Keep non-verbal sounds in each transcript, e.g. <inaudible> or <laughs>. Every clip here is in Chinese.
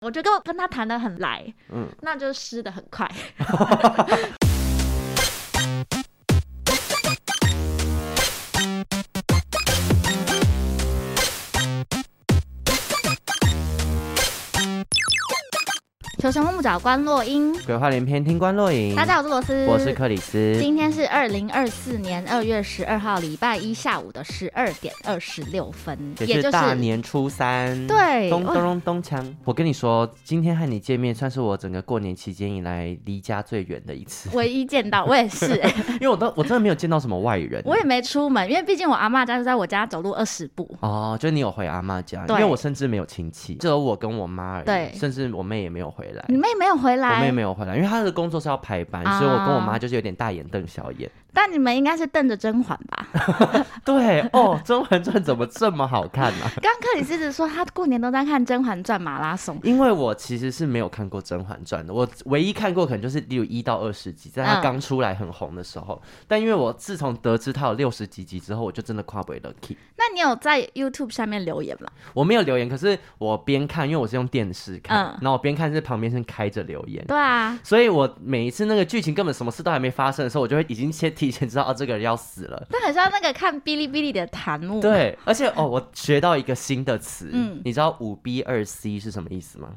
我觉得跟他谈的很来，嗯，那就湿的很快。求神问不找关落音，鬼话连篇听关落影。大家好，我是罗斯，我是克里斯。今天是二零二四年二月十二号，礼拜一下午的十二点二十六分，也就是大年初三。对，咚咚咚咚锵！我跟你说，今天和你见面，算是我整个过年期间以来离家最远的一次。唯一见到，我也是，<laughs> 因为我都我真的没有见到什么外人。我也没出门，因为毕竟我阿妈家就在我家走路二十步。哦，就你有回阿妈家，因为我甚至没有亲戚，只有我跟我妈而已。对，甚至我妹也没有回来。你妹没有回来？我妹没有回来，因为她的工作是要排班，啊、所以我跟我妈就是有点大眼瞪小眼。但你们应该是瞪着甄嬛吧？<laughs> 对哦，《甄嬛传》怎么这么好看呢、啊？<laughs> 刚克里斯子说他过年都在看《甄嬛传》马拉松，因为我其实是没有看过《甄嬛传》的，我唯一看过可能就是例如一到二十集，在他刚出来很红的时候。嗯、但因为我自从得知他有六十几集之后，我就真的跨不了 key。那你有在 YouTube 下面留言吗？我没有留言，可是我边看，因为我是用电视看，嗯、然后我边看是旁边是开着留言。对啊，所以我每一次那个剧情根本什么事都还没发生的时候，我就会已经先提前知道啊这个人要死了。这很像那个看哔哩哔哩的弹幕。对，而且哦，我学到一个新的词，嗯，你知道五 B 二 C 是什么意思吗？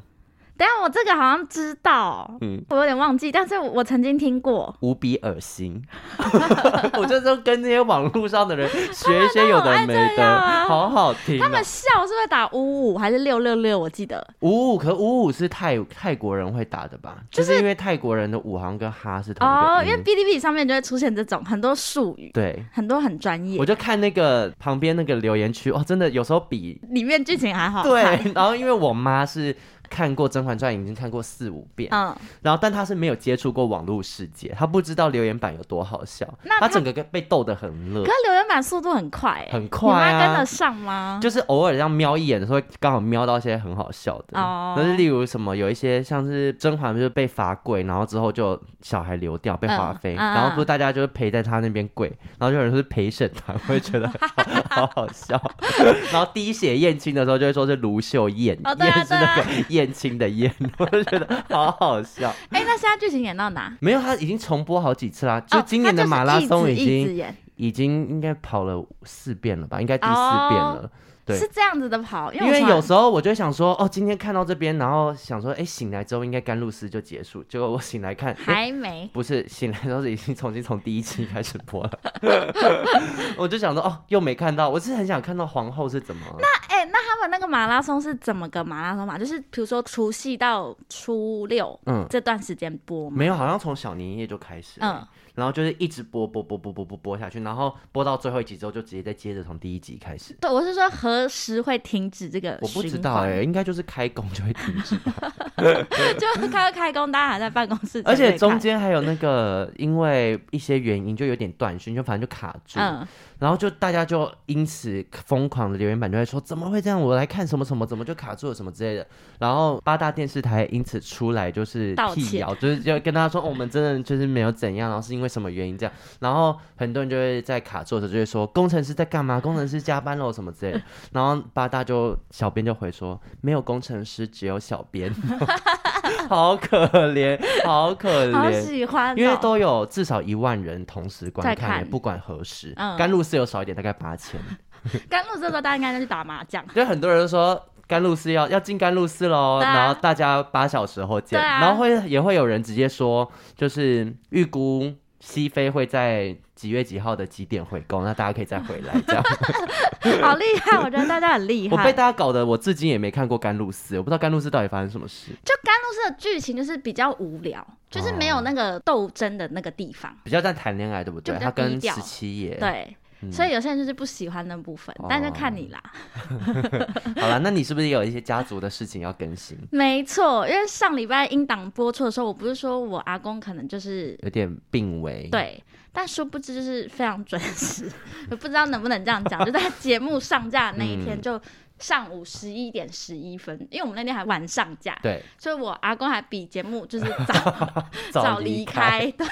等下，我这个好像知道，嗯，我有点忘记，但是我曾经听过，无比恶心。<laughs> <laughs> 我就是跟那些网络上的人学一些有的没的，啊、好好听、啊。他们笑是会打五五还是六六六？我记得五五，可五五是泰泰国人会打的吧？就是、就是因为泰国人的五好像跟哈是同一个。哦，因为哔哩哔哩上面就会出现这种很多术语，对，很多很专业。我就看那个旁边那个留言区，哦，真的有时候比里面剧情还好。对，然后因为我妈是。看过《甄嬛传》已经看过四五遍，嗯，然后但他是没有接触过网络世界，他不知道留言板有多好笑，那他，他整个被逗得很乐。可是留言板速度很快，很快啊，你跟得上吗？就是偶尔这样瞄一眼的时候，刚好瞄到一些很好笑的，哦，那是例如什么，有一些像是甄嬛就是被罚跪，然后之后就小孩流掉被华妃，嗯、然后不是大家就是陪在他那边跪，然后就有人说是陪审团，会觉得好，好好笑，<laughs> 然后滴血验亲的时候就会说是卢秀燕，燕、哦、是那个燕。年轻的烟，<laughs> 我就觉得好好笑。哎、欸，那现在剧情演到哪？没有，他已经重播好几次啦。就今年的马拉松已经、哦、已经应该跑了四遍了吧？应该第四遍了。哦对是这样子的跑，因为，因为有时候我就想说，哦，今天看到这边，然后想说，哎，醒来之后应该甘露寺就结束，结果我醒来看还没，不是醒来之后已经重新从第一期开始播了，<laughs> 我就想说，哦，又没看到，我是很想看到皇后是怎么。那哎，那他们那个马拉松是怎么个马拉松嘛？就是比如说除夕到初六，嗯，这段时间播吗？没有，好像从小年夜就开始，嗯。然后就是一直播播播播播播播下去，然后播到最后一集之后，就直接再接着从第一集开始。对，我是说何时会停止这个？我不知道哎、欸，应该就是开工就会停止吧。就开开工，大家还在办公室。而且中间还有那个，因为一些原因就有点断讯，就反正就卡住。嗯。然后就大家就因此疯狂的留言板就会说，怎么会这样？我来看什么什么，怎么就卡住了什么之类的。然后八大电视台因此出来就是辟谣，就是就跟大家说，哦，我们真的就是没有怎样，然后是因为什么原因这样。然后很多人就会在卡住的时候就会说，工程师在干嘛？工程师加班了什么之类的。然后八大就小编就回说，没有工程师，只有小编。<laughs> 好可怜，好可怜，好喜欢哦，因为都有至少一万人同时观看，看不管何时。嗯，甘露寺有少一点，大概八千。甘露寺的时候，大家应该就去打麻将。就很多人都说甘露寺要要进甘露寺喽，啊、然后大家八小时后见。啊、然后会也会有人直接说，就是预估西飞会在几月几号的几点回宫，那大家可以再回来这样。<laughs> 好厉害，我觉得大家很厉害。我被大家搞得，我至今也没看过甘露寺，我不知道甘露寺到底发生什么事。就甘露寺的剧情就是比较无聊，就是没有那个斗争的那个地方，比较在谈恋爱，对不对？他跟十七爷。对，嗯，所以有些人就是不喜欢那部分，哦、但就看你啦。<laughs> 好了，那你是不是也有一些家族的事情要更新？<laughs> 没错，因为上礼拜英档播出的时候，我不是说我阿公可能就是有点病危，对，但殊不知就是非常准时，<laughs> 我不知道能不能这样讲，就在节目上架的那一天就。嗯上午十一点十一分，因为我们那天还晚上架，对，所以我阿公还比节目就是早 <laughs> 早离开，对，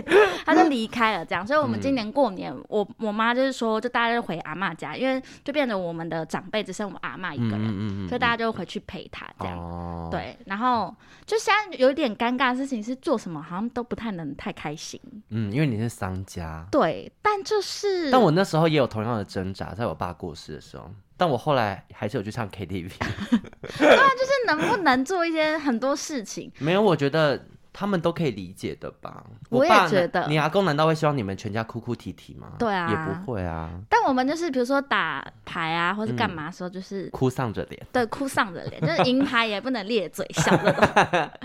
<laughs> 他就离开了这样，所以我们今年过年，嗯、我我妈就是说，就大家就回阿妈家，因为就变得我们的长辈只剩我们阿妈一个人，嗯嗯嗯，所以大家就回去陪他这样，哦、对，然后就现在有点尴尬的事情是做什么好像都不太能太开心，嗯，因为你是商家，对，但就是，但我那时候也有同样的挣扎，在我爸过世的时候。但我后来还是有去唱 KTV，<laughs> 对啊，就是能不能做一些很多事情？没有，我觉得。他们都可以理解的吧？我也觉得。你阿公难道会希望你们全家哭哭啼啼吗？对啊，也不会啊。但我们就是比如说打牌啊，或者干嘛的时候，就是、嗯、哭丧着脸。对，哭丧着脸，就是赢牌也不能咧嘴笑那种。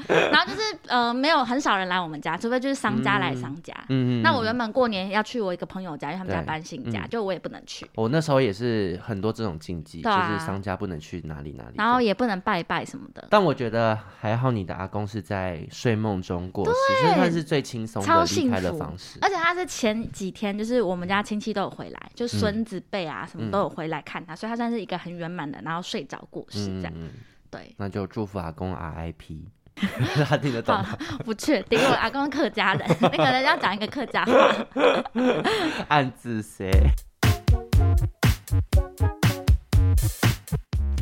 <laughs> 然后就是呃，没有很少人来我们家，除非就是商家来商家。嗯嗯。那我原本过年要去我一个朋友家，因为他们家搬新家，就我也不能去。我那时候也是很多这种禁忌，啊、就是商家不能去哪里哪里，然后也不能拜拜什么的。但我觉得还好，你的阿公是在睡梦中过世。这算是最轻松的离开的方式，而且他是前几天，就是我们家亲戚都有回来，就孙子辈啊什么都有回来看他，嗯、所以他算是一个很圆满的，然后睡着过世这样。嗯、对，那就祝福阿公 RIP，<laughs> 他听得懂吗？不确定，因为我阿公客家人，你可能要讲一个客家话，暗自写。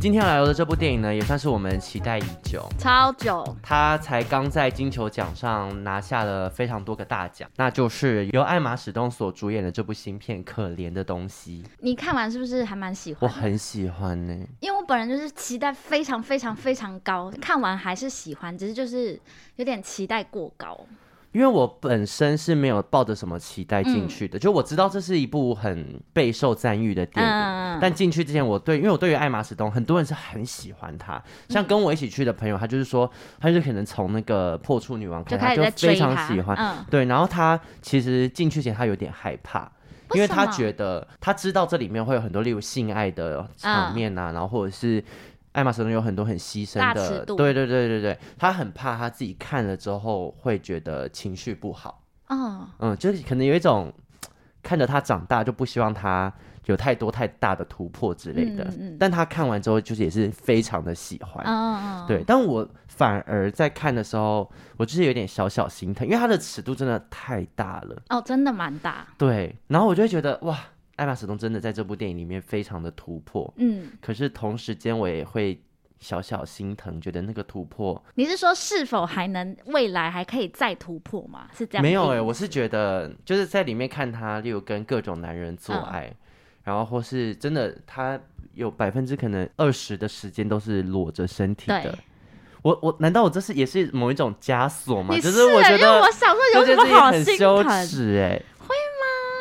今天要来聊的这部电影呢，也算是我们期待已久，超久。他才刚在金球奖上拿下了非常多个大奖，那就是由艾玛史东所主演的这部新片《可怜的东西》。你看完是不是还蛮喜欢？我很喜欢呢、欸，因为我本人就是期待非常非常非常高，看完还是喜欢，只是就是有点期待过高。因为我本身是没有抱着什么期待进去的，嗯、就我知道这是一部很备受赞誉的电影，嗯、但进去之前我对，因为我对于艾玛史东很多人是很喜欢他，像跟我一起去的朋友，他就是说，他就可能从那个破处女王开始他就非常喜欢，嗯、对，然后他其实进去前他有点害怕，因为他觉得他知道这里面会有很多例如性爱的场面啊，嗯、然后或者是。艾玛史东有很多很牺牲的，对对对对对，他很怕他自己看了之后会觉得情绪不好，哦、嗯，就是可能有一种看着他长大就不希望他有太多太大的突破之类的，嗯嗯、但他看完之后就是也是非常的喜欢，哦、对，但我反而在看的时候，我就是有点小小心疼，因为他的尺度真的太大了，哦，真的蛮大，对，然后我就会觉得哇。艾玛史东真的在这部电影里面非常的突破，嗯，可是同时间我也会小小心疼，觉得那个突破，你是说是否还能未来还可以再突破吗？是这样？没有哎、欸，我是觉得就是在里面看他，例如跟各种男人做爱，嗯、然后或是真的他有百分之可能二十的时间都是裸着身体的，我我难道我这是也是某一种枷锁吗？是就是我觉得我小时候有什么好心羞耻哎。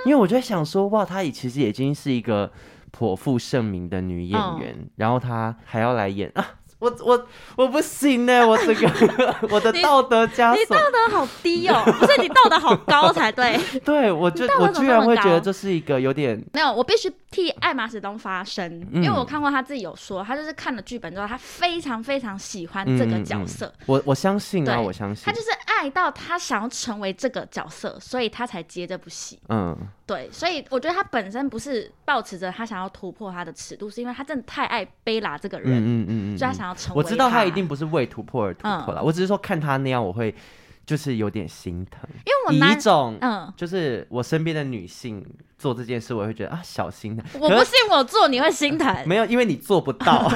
因为我就在想说，哇，她也其实已经是一个颇负盛名的女演员，哦、然后她还要来演啊。我我我不行呢，我这个 <laughs> 我的道德枷锁，你道德好低哦，不是你道德好高才对。<laughs> 对，我就我居然会觉得这是一个有点没有，我必须替艾玛史东发声，因为我看过他自己有说，他就是看了剧本之后，他非常非常喜欢这个角色。我我相信啊，我相信。他就是爱到他想要成为这个角色，所以他才接这部戏。嗯，对，所以我觉得他本身不是抱持着他想要突破他的尺度，是因为他真的太爱贝拉这个人，嗯嗯嗯，所以他想要成为。我知道他一定不是为突破而突破了，嗯、我只是说看他那样，我会就是有点心疼，因为我以一种嗯，就是我身边的女性。做这件事，我会觉得啊，小心疼。我不信我做你会心疼。<laughs> 没有，因为你做不到。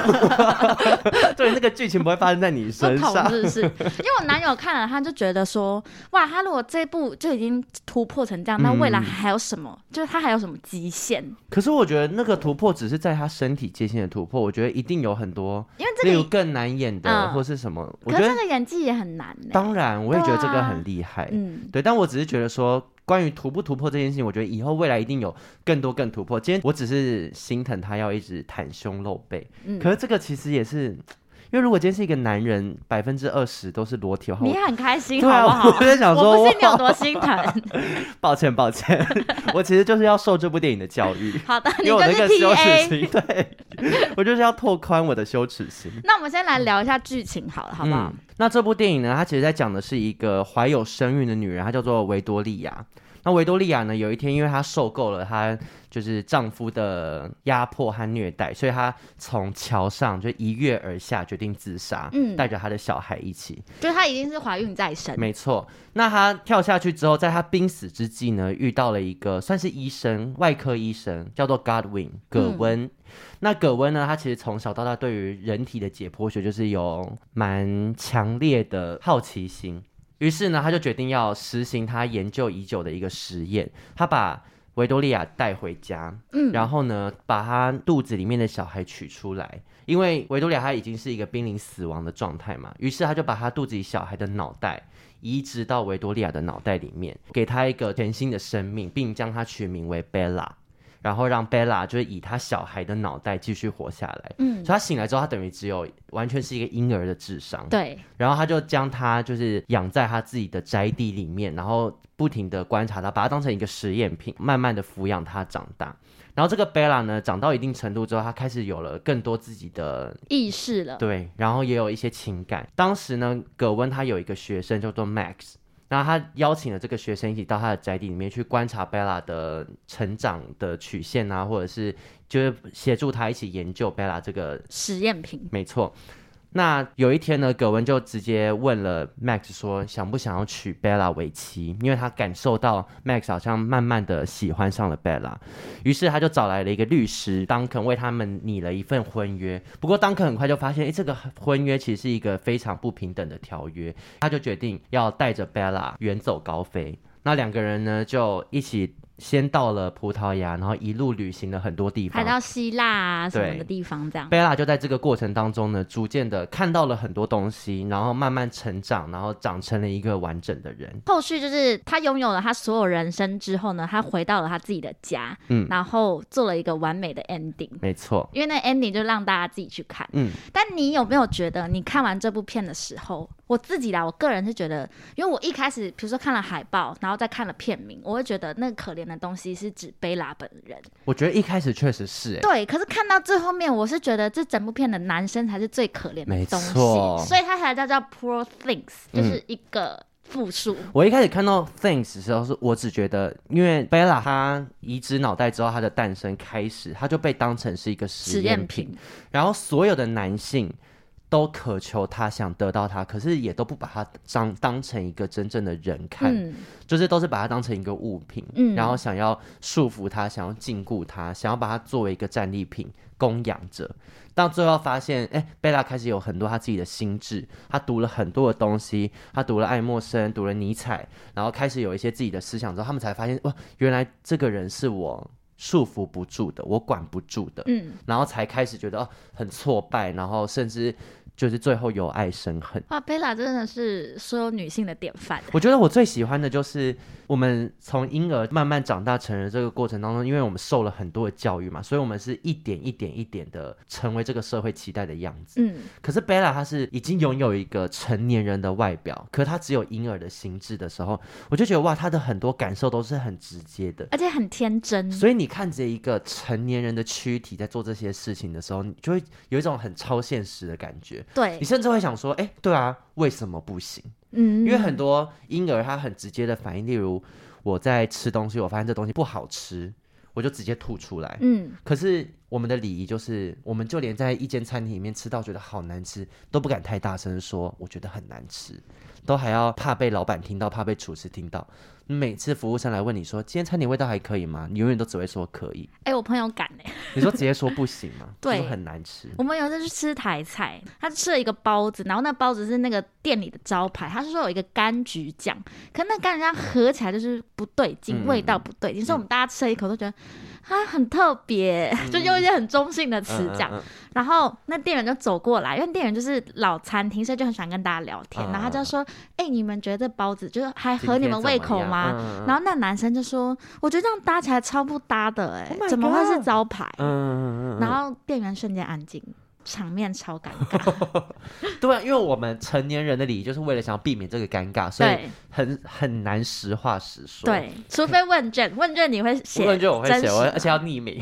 <laughs> 对，那个剧情不会发生在你身上。是是，因为我男友看了，他就觉得说，哇，他如果这一部就已经突破成这样，那未来还有什么？就是他还有什么极限？可是我觉得那个突破只是在他身体界限的突破，我觉得一定有很多，因为这个更难演的，或是什么？我觉得这个演技也很难。当然，我也觉得这个很厉害。嗯，对，但我只是觉得说。关于突不突破这件事情，我觉得以后未来一定有更多更突破。今天我只是心疼他要一直袒胸露背，嗯、可是这个其实也是因为如果今天是一个男人，百分之二十都是裸体的话，你很开心，对啊，好不好？我在想说，我不是你有多心疼。<laughs> 抱歉，抱歉，<laughs> 我其实就是要受这部电影的教育。好的，因为我那个羞耻心，你对，<laughs> 我就是要拓宽我的羞耻心。那我们先来聊一下剧情好了，好不好？嗯，那这部电影呢，它其实在讲的是一个怀有身孕的女人，她叫做维多利亚。那维多利亚呢，有一天，因为她受够了她就是丈夫的压迫和虐待，所以她从桥上就一跃而下，决定自杀，嗯，带着她的小孩一起。就她已经是怀孕在身，没错。那她跳下去之后，在她濒死之际呢，遇到了一个算是医生，外科医生，叫做 Godwin 葛温。嗯、那葛温呢，他其实从小到大对于人体的解剖学就是有蛮强烈的好奇心。于是呢，他就决定要实行他研究已久的一个实验。他把维多利亚带回家，嗯，然后呢，把他肚子里面的小孩取出来，因为维多利亚他已经是一个濒临死亡的状态嘛。于是他就把他肚子里小孩的脑袋移植到维多利亚的脑袋里面，给他一个全新的生命，并将他取名为贝拉。然后让贝拉就是以他小孩的脑袋继续活下来，嗯，所以他醒来之后，他等于只有完全是一个婴儿的智商，对。然后他就将他就是养在他自己的宅邸里面，然后不停的观察他，把他当成一个实验品，慢慢的抚养他长大。然后这个贝拉呢，长到一定程度之后，他开始有了更多自己的意识了，对。然后也有一些情感。当时呢，葛温他有一个学生叫做 Max。然后他邀请了这个学生一起到他的宅邸里面去观察贝拉的成长的曲线啊，或者是就是协助他一起研究贝拉这个实验品。没错。那有一天呢，葛温就直接问了 Max 说，想不想要娶 Bella 为妻？因为他感受到 Max 好像慢慢的喜欢上了 Bella，于是他就找来了一个律师 Duncan 为他们拟了一份婚约。不过 Duncan 很快就发现，哎，这个婚约其实是一个非常不平等的条约，他就决定要带着 Bella 远走高飞。那两个人呢，就一起。先到了葡萄牙，然后一路旅行了很多地方，还到希腊啊什么的地方，这样。贝拉就在这个过程当中呢，逐渐的看到了很多东西，然后慢慢成长，然后长成了一个完整的人。后续就是他拥有了他所有人生之后呢，他回到了他自己的家，嗯，然后做了一个完美的 ending。没错，因为那 ending 就让大家自己去看。嗯，但你有没有觉得，你看完这部片的时候？我自己啦，我个人是觉得，因为我一开始，比如说看了海报，然后再看了片名，我会觉得那个可怜的东西是指贝拉本人。我觉得一开始确实是、欸，对。可是看到最后面，我是觉得这整部片的男生才是最可怜的东西，所以他才叫叫 Poor Things，就是一个复数、嗯。我一开始看到 Things 的时候，是我只觉得，因为贝拉她移植脑袋之后，他的诞生开始，他就被当成是一个实验品，然后所有的男性。都渴求他，想得到他，可是也都不把他当当成一个真正的人看，嗯、就是都是把他当成一个物品，嗯、然后想要束缚他，想要禁锢他，想要把他作为一个战利品供养着。到最后发现，哎，贝拉开始有很多他自己的心智，他读了很多的东西，他读了爱默生，读了尼采，然后开始有一些自己的思想之后，他们才发现，哇，原来这个人是我。束缚不住的，我管不住的，嗯，然后才开始觉得哦很挫败，然后甚至就是最后由爱生恨。哇，贝拉真的是所有女性的典范。我觉得我最喜欢的就是。我们从婴儿慢慢长大成人这个过程当中，因为我们受了很多的教育嘛，所以我们是一点一点一点的成为这个社会期待的样子。嗯，可是贝拉她是已经拥有一个成年人的外表，可她只有婴儿的心智的时候，我就觉得哇，她的很多感受都是很直接的，而且很天真。所以你看着一个成年人的躯体在做这些事情的时候，你就会有一种很超现实的感觉。对，你甚至会想说，哎，对啊，为什么不行？嗯，因为很多婴儿他很直接的反应，例如我在吃东西，我发现这东西不好吃，我就直接吐出来。嗯，可是我们的礼仪就是，我们就连在一间餐厅里面吃到觉得好难吃，都不敢太大声说我觉得很难吃，都还要怕被老板听到，怕被厨师听到。每次服务生来问你说，今天餐点味道还可以吗？你永远都只会说可以。哎、欸，我朋友敢呢。你说直接说不行吗？<laughs> 对，很难吃。我们有一次去吃台菜，他吃了一个包子，然后那包子是那个店里的招牌，他是说有一个柑橘酱，可那柑橘酱合起来就是不对劲，嗯、味道不对劲，所以我们大家吃了一口都觉得。啊，很特别，嗯、就用一些很中性的词讲，嗯嗯嗯、然后那店员就走过来，因为店员就是老餐厅，所以就很喜欢跟大家聊天，嗯、然后他就说：“哎、欸，你们觉得这包子就是还合你们胃口吗？”嗯、然后那男生就说：“我觉得这样搭起来超不搭的、欸，哎，怎么会是招牌？”嗯嗯嗯，然后店员瞬间安静。场面超尴尬。<laughs> 对啊，因为我们成年人的礼仪就是为了想要避免这个尴尬，所以很很难实话实说。对，除非问卷，<laughs> 问卷你会写，问卷我会写，我而且要匿名。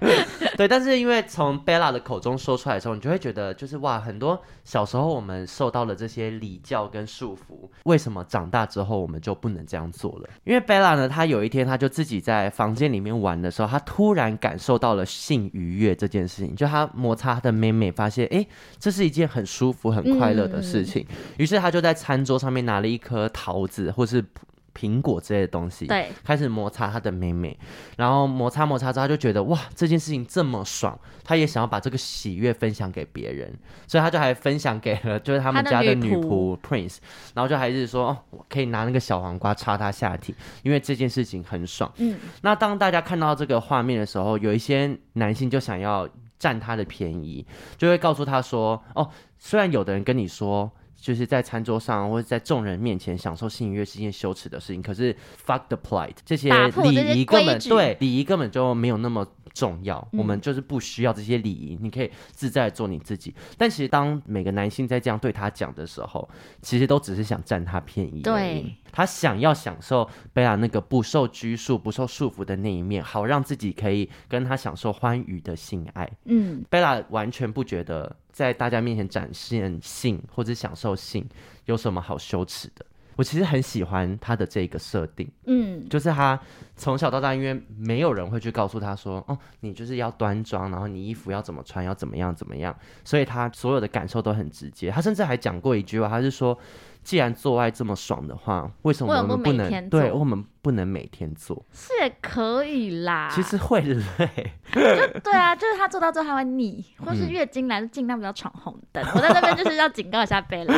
对，<laughs> 对，但是因为从 Bella 的口中说出来的时候，你就会觉得就是哇，很多小时候我们受到了这些礼教跟束缚，为什么长大之后我们就不能这样做了？因为 Bella 呢，她有一天，她就自己在房间里面玩的时候，她突然感受到了性愉悦这件事情，就她摩擦他的妹妹，发现哎，这是一件很舒服、很快乐的事情，嗯、于是他就在餐桌上面拿了一颗桃子，或是。苹果之类的东西，对，开始摩擦他的妹妹，然后摩擦摩擦之后，他就觉得哇，这件事情这么爽，他也想要把这个喜悦分享给别人，所以他就还分享给了就是他们家的女仆 Prince，然后就还是说哦，我可以拿那个小黄瓜插他下体，因为这件事情很爽。嗯，那当大家看到这个画面的时候，有一些男性就想要占他的便宜，就会告诉他说哦，虽然有的人跟你说。就是在餐桌上或者在众人面前享受性愉悦是一件羞耻的事情，可是 fuck the plight 这些礼仪根本对礼仪根本就没有那么重要，嗯，我们就是不需要这些礼仪，你可以自在做你自己。但其实当每个男性在这样对他讲的时候，其实都只是想占他便宜。对，他想要享受贝拉那个不受拘束、不受束缚的那一面，好让自己可以跟他享受欢愉的性爱。嗯，贝拉完全不觉得。在大家面前展现性或者享受性有什么好羞耻的？我其实很喜欢他的这个设定，嗯，就是他从小到大，因为没有人会去告诉他说，哦，你就是要端庄，然后你衣服要怎么穿，要怎么样怎么样，所以他所有的感受都很直接。他甚至还讲过一句话，他是说。既然做爱这么爽的话，为什么我们不能？对，我们不能每天做？是也可以啦。其实会累。<laughs> 就对啊，就是他做到最后他会腻，或是月经来就尽量不要闯红灯。我在这边就是要警告一下贝拉。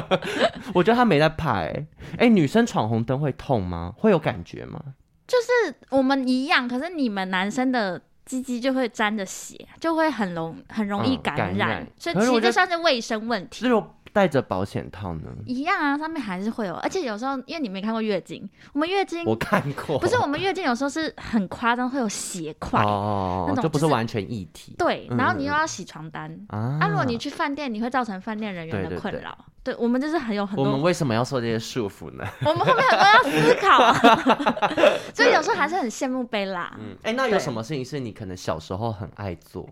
<laughs> 我觉得他没在怕哎、欸。哎、欸，女生闯红灯会痛吗？会有感觉吗？就是我们一样，可是你们男生的鸡鸡就会沾着血，就会很容很容易感染，嗯、感染，所以其实就算是卫生问题。带着保险套呢？一样啊，上面还是会有，而且有时候因为你没看过月经，我们月经我看过，不是我们月经有时候是很夸张，会有血块哦，那种、就是、就不是完全一体。对，然后你又要洗床单、嗯、啊，如果你去饭店，你会造成饭店人员的困扰。对，我们就是很有很多。我们为什么要受这些束缚呢？<laughs> 我们后面很多要思考，<laughs> 所以有时候还是很羡慕贝拉。嗯，哎、欸，那有什么事情是你可能小时候很爱做，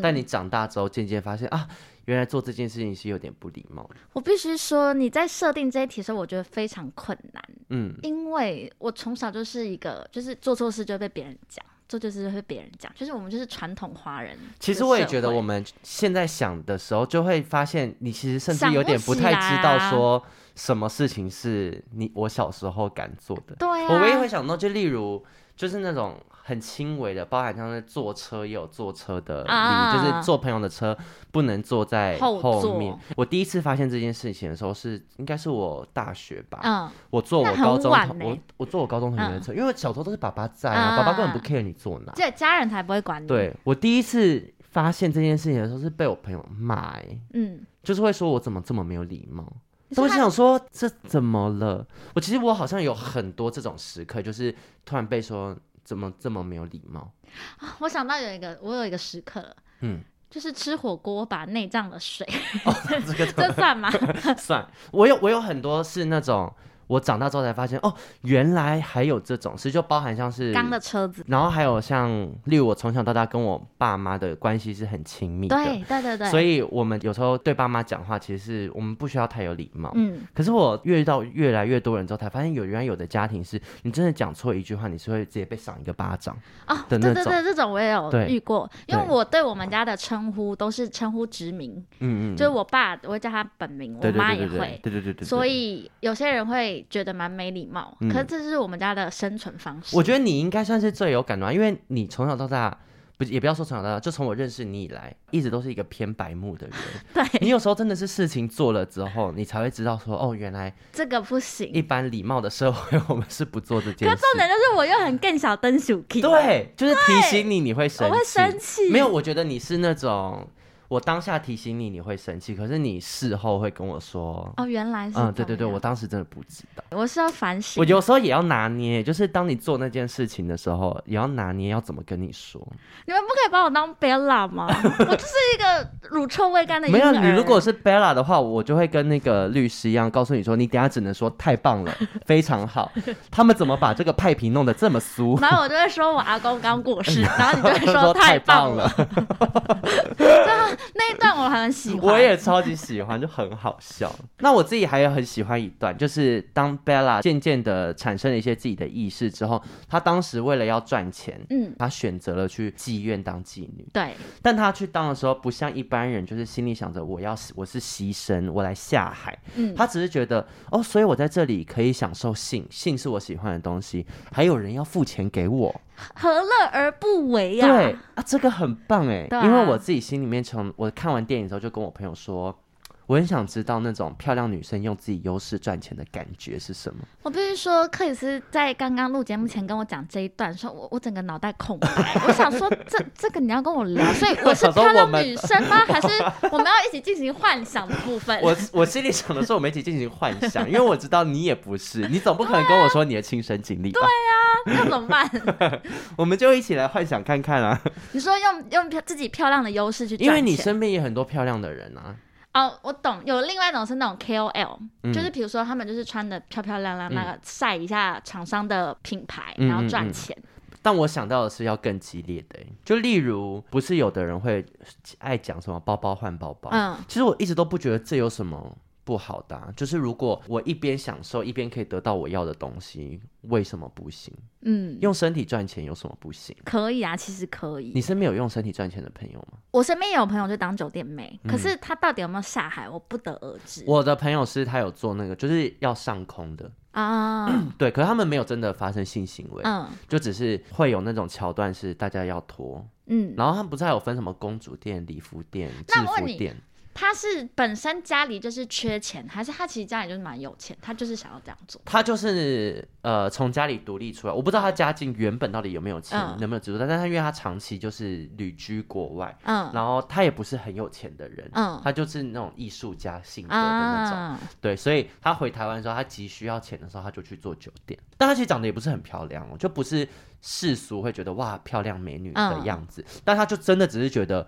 但你长大之后渐渐发现啊？原来做这件事情是有点不礼貌的。我必须说，你在设定这一题的时候，我觉得非常困难。嗯，因为我从小就是一个，就是做错事就会被别人讲，做错事就会被别人讲，就是我们就是传统华人。其实我也觉得，我们现在想的时候，就会发现你其实甚至有点不太知道说什么事情是你我小时候敢做的。对啊，我唯一会想到，就例如就是那种。很轻微的，包含像是坐车也有坐车的礼仪，啊，就是坐朋友的车不能坐在后面。我第一次发现这件事情的时候是，应该是我大学吧。嗯，我坐我高中同我我坐我高中同学的车，嗯，因为小时候都是爸爸在啊，爸爸根本不 care 你坐哪，对，家人才不会管你。对，我第一次发现这件事情的时候是被我朋友骂，嗯，就是会说我怎么这么没有礼貌。我想说这怎么了？我其实我好像有很多这种时刻，就是突然被说。怎么这么没有礼貌啊？我想到有一个，我有一个时刻，嗯，就是吃火锅把内脏的水，哦、这个 <laughs> 这算吗？<laughs> 算。我有我有很多是那种。我长大之后才发现，哦，原来还有这种事，就包含像是刚的车子，然后还有像，例如我从小到大跟我爸妈的关系是很亲密的，对对对对，所以我们有时候对爸妈讲话，其实是我们不需要太有礼貌，嗯。可是我遇到越来越多人之后，才发现有原来有的家庭是，你真的讲错一句话，你是会直接被赏一个巴掌啊、哦。对对对，这种我也有遇过，因为我对我们家的称呼都是称呼直名，嗯嗯，就是我爸我会叫他本名，我妈也会，对，对，对，对，所以有些人会。觉得蛮没礼貌，可是这是我们家的生存方式。嗯、我觉得你应该算是最有感的，因为你从小到大，不也不要说从小到大，就从我认识你以来，一直都是一个偏白目的人。<laughs> 对，你有时候真的是事情做了之后，你才会知道说，哦，原来这个不行。一般礼貌的社会，我们是不做这件事。可重点就是我又很更小灯鼠 key。对，就是提醒你，你会生气。我会生气。没有，我觉得你是那种。我当下提醒你，你会生气，可是你事后会跟我说，哦，原来是，嗯，对对对，我当时真的不知道。我是要反省。我有时候也要拿捏，就是当你做那件事情的时候，也要拿捏要怎么跟你说。你们不可以把我当 Bella 吗？<laughs> 我就是一个乳臭未干的。没有，你如果是 Bella 的话，我就会跟那个律师一样，告诉你说，你等下只能说太棒了，非常好。他们怎么把这个派皮弄得这么酥？然后我就会说我阿公刚过世，然后你就会 <laughs> 说太棒了。<laughs> <laughs> 那一段我很喜欢，我也超级喜欢，就很好笑。那我自己还有很喜欢一段，就是当 Bella 渐渐的产生了一些自己的意识之后，她当时为了要赚钱，嗯，她选择了去妓院当妓女。对，但她去当的时候，不像一般人，就是心里想着我要我是牺牲，我来下海。嗯，她只是觉得哦，所以我在这里可以享受性，性是我喜欢的东西，还有人要付钱给我，何乐而不为呀？对啊，这个很棒哎，啊、因为我自己心里面从我看完电影之后，就跟我朋友说。我很想知道那种漂亮女生用自己优势赚钱的感觉是什么。我必须说，克里斯在刚刚录节目前跟我讲这一段，说我我整个脑袋空白。我想说，这这个你要跟我聊，所以我是漂亮女生吗？还是我们要一起进行幻想的部分？我我心里想的是，我们一起进行幻想，因为我知道你也不是，你总不可能跟我说你的亲身经历吧？对呀、啊，那怎么办？<laughs> 我们就一起来幻想看看啊！你说用用自己漂亮的优势去，因为你身边也很多漂亮的人啊。哦，oh, 我懂，有另外一种是那种 KOL，、嗯、就是比如说他们就是穿的漂漂亮亮，那个晒一下厂商的品牌，嗯、然后赚钱。但我想到的是要更激烈的，就例如不是有的人会爱讲什么包包换包包，嗯，其实我一直都不觉得这有什么。不好的、啊，就是如果我一边享受一边可以得到我要的东西，为什么不行？嗯，用身体赚钱有什么不行？可以啊，其实可以。你身边有用身体赚钱的朋友吗？我身边也有朋友就当酒店妹，可是他到底有没有下海，我不得而知。我的朋友是他有做那个，就是要上空的啊，<clears throat> 对，可是他们没有真的发生性行为，嗯，就只是会有那种桥段是大家要脱，嗯，然后他们不是还有分什么公主店、礼服店、制服店？他是本身家里就是缺钱，还是他其实家里就是蛮有钱，他就是想要这样做。他就是呃从家里独立出来，我不知道他家境原本到底有没有钱，嗯、能不能资助他，但是他因为他长期就是旅居国外，嗯，然后他也不是很有钱的人，嗯，他就是那种艺术家性格的那种，啊、对，所以他回台湾的时候，他急需要钱的时候，他就去做酒店。但他其实长得也不是很漂亮哦，就不是世俗会觉得哇漂亮美女的样子，嗯、但他就真的只是觉得。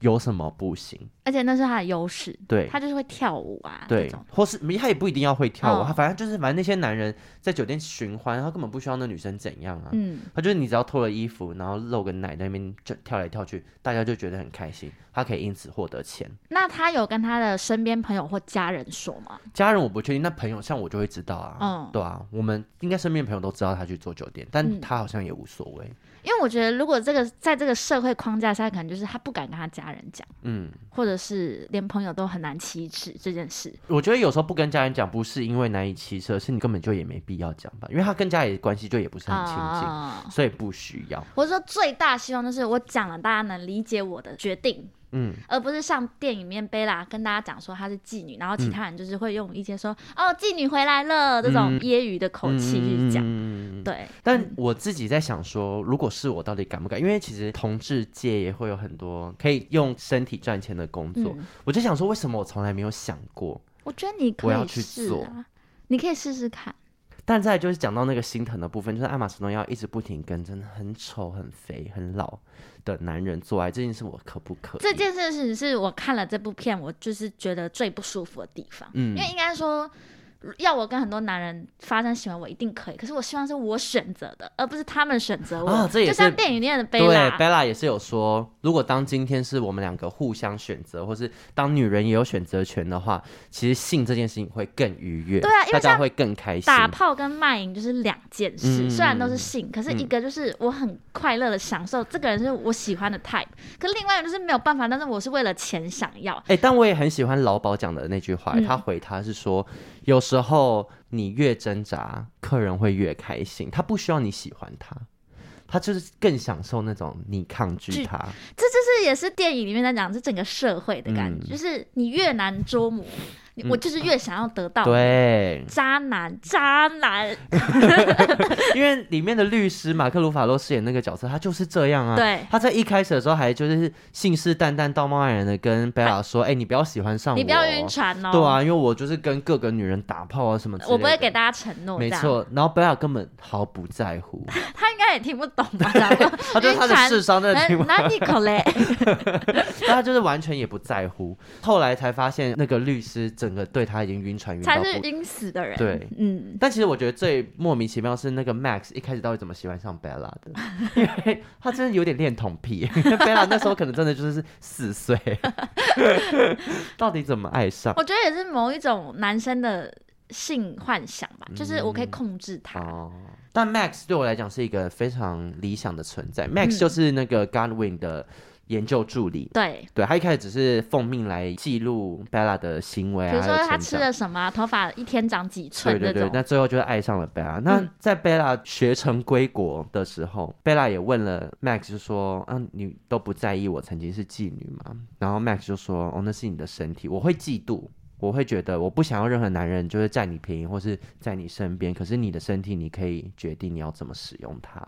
有什么不行？而且那是他的优势，对，他就是会跳舞啊，对，或是他也不一定要会跳舞，他反正就是反正那些男人在酒店寻欢，他根本不需要那女生怎样啊，嗯，他就是你只要脱了衣服，然后露个奶在那边就跳来跳去，大家就觉得很开心，他可以因此获得钱。那他有跟他的身边朋友或家人说吗？家人我不确定，那朋友像我就会知道啊，嗯，对啊，我们应该身边朋友都知道他去做酒店，但他好像也无所谓。因为我觉得，如果这个在这个社会框架下，可能就是他不敢跟他家人讲，嗯，或者是连朋友都很难启齿这件事。我觉得有时候不跟家人讲，不是因为难以启齿，是你根本就也没必要讲吧，因为他跟家里的关系就也不是很亲近，啊、所以不需要。我说最大希望就是我讲了，大家能理解我的决定。嗯，而不是像电影里面贝拉跟大家讲说她是妓女，然后其他人就是会用一些说、嗯、哦妓女回来了这种揶揄的口气去讲。嗯、对，但我自己在想说，如果是我，到底敢不敢？因为其实同志界也会有很多可以用身体赚钱的工作，嗯、我就想说，为什么我从来没有想过？我觉得你可以去做，你可以试试看。但再就是讲到那个心疼的部分，就是艾玛史东要一直不停跟真的很丑、很肥、很老的男人做爱这件事，我可不可以？这件事情是我看了这部片，我就是觉得最不舒服的地方。嗯，因为应该说。要我跟很多男人发生喜欢，我一定可以。可是我希望是我选择的，而不是他们选择我。啊，这也是就像电影里面的贝拉，对，贝拉也是有说，如果当今天是我们两个互相选择，或是当女人也有选择权的话，其实性这件事情会更愉悦。对啊，因为大家会更开心。打炮跟卖淫就是两件事，嗯、虽然都是性，可是一个就是我很快乐的享受，嗯、这个人是我喜欢的 type，可是另外一个就是没有办法，但是我是为了钱想要。哎、欸，但我也很喜欢老鸨讲的那句话，嗯、他回他是说。有时候你越挣扎，客人会越开心。他不需要你喜欢他，他就是更享受那种你抗拒他。这就是也是电影里面在讲，这整个社会的感觉，嗯、就是你越难捉摸，我就是越想要得到。对，渣男，渣男。<laughs> 因为里面的律师马克·鲁法洛饰演那个角色，他就是这样啊。对，他在一开始的时候还就是信誓旦旦、道貌岸然的跟贝拉说：“哎、欸，你不要喜欢上我，你不要晕船哦。”对啊，因为我就是跟各个女人打炮啊什么之类的。我不会给大家承诺。没错，然后贝拉根本毫不在乎。<laughs> 他应该也听不懂吧？他就是他的智商真的听不懂。哪里可嘞？<laughs> 他就是完全也不在乎。后来才发现，那个律师整个对他已经晕船晕到才是晕死的人。对，嗯。但其实我觉得最莫名其妙是那个 Max 一开始到底怎么喜欢上 Bella 的？<laughs> 因为他真的有点恋童癖。Bella 那时候可能真的就是四岁，<laughs> 到底怎么爱上？我觉得也是某一种男生的性幻想吧，就是我可以控制他。但 Max 对我来讲是一个非常理想的存在。Max 就是那个 Godwin 的研究助理。对，对他一开始只是奉命来记录 Bella 的行为啊，比如说他吃了什么，头发一天长几寸。对对对，那最后就是爱上了 Bella。那在 Bella 学成归国的时候，Bella 也问了 Max，就说：“嗯、啊，你都不在意我曾经是妓女吗？”然后 Max 就说：“哦，那是你的身体，我会嫉妒。”我会觉得我不想要任何男人就是占你便宜或是在你身边，可是你的身体你可以决定你要怎么使用它。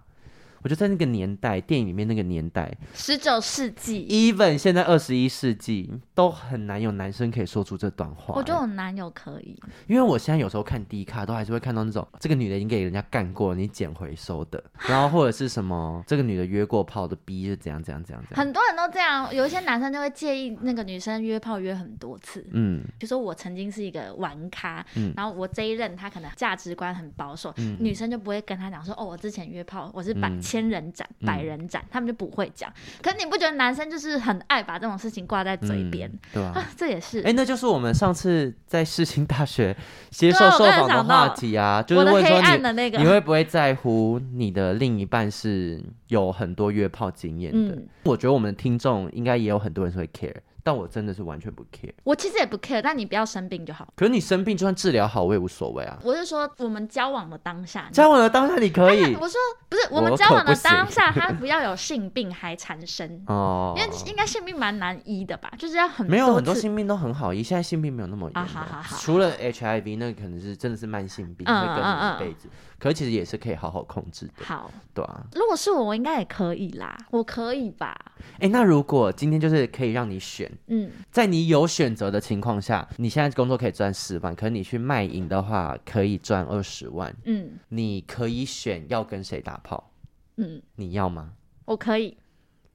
我觉得在那个年代，电影里面那个年代，十九世纪，even 现在二十一世纪，都很难有男生可以说出这段话。我觉得我男友可以，因为我现在有时候看低卡，都还是会看到那种这个女的已经给人家干过，你捡回收的，<sighs> 然后或者是什么这个女的约过炮的逼是怎样怎样怎样。怎样。很多人都这样，有一些男生就会介意那个女生约炮约很多次。嗯，比如说我曾经是一个玩咖，嗯，然后我这一任他可能价值观很保守，嗯，女生就不会跟他讲说，哦，我之前约炮我是百、嗯、千人斩。百人斩，他们就不会讲。可是你不觉得男生就是很爱把这种事情挂在嘴边？嗯，对啊，啊，这也是。哎，那就是我们上次在世新大学接受受访的话题啊，就是问说你，那个，你会不会在乎你的另一半是有很多约炮经验的？嗯，我觉得我们的听众应该也有很多人是会 care。但我真的是完全不 care，我其实也不 care，但你不要生病就好。可是你生病就算治疗好，我也无所谓啊。我是说，我们交往的当下，交往的当下你可以。我说不是，我们交往的当下，他不要有性病还缠身 <laughs> 哦，因为应该性病蛮难医的吧？就是要很没有很多性病都很好医，现在性病没有那么严重。好好好，除了 HIV，那个可能是真的是慢性病，会跟你一辈子。可是其实也是可以好好控制的。好，对啊。如果是我，我应该也可以啦，我可以吧？哎，那如果今天就是可以让你选，嗯，在你有选择的情况下，你现在工作可以赚十万，可是你去卖淫的话可以赚二十万，嗯，你可以选要跟谁打炮，嗯，你要吗？我可以。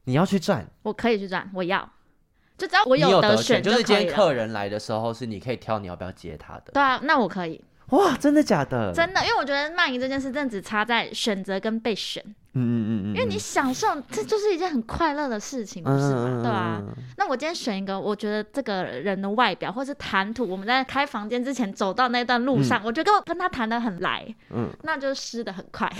你要去赚？我可以去赚，我要。就只要我有得选，就是今天客人来的时候，是你可以挑你要不要接他的。对啊，那我可以。哇，真的假的？真的，因为我觉得卖淫这件事，真的只差在选择跟被选。嗯嗯嗯嗯，因为你享受，这就是一件很快乐的事情，不是吗？对啊？那我今天选一个，我觉得这个人的外表或是谈吐，我们在开房间之前走到那段路上，我觉得跟跟他谈的很来，嗯，那就湿的很快，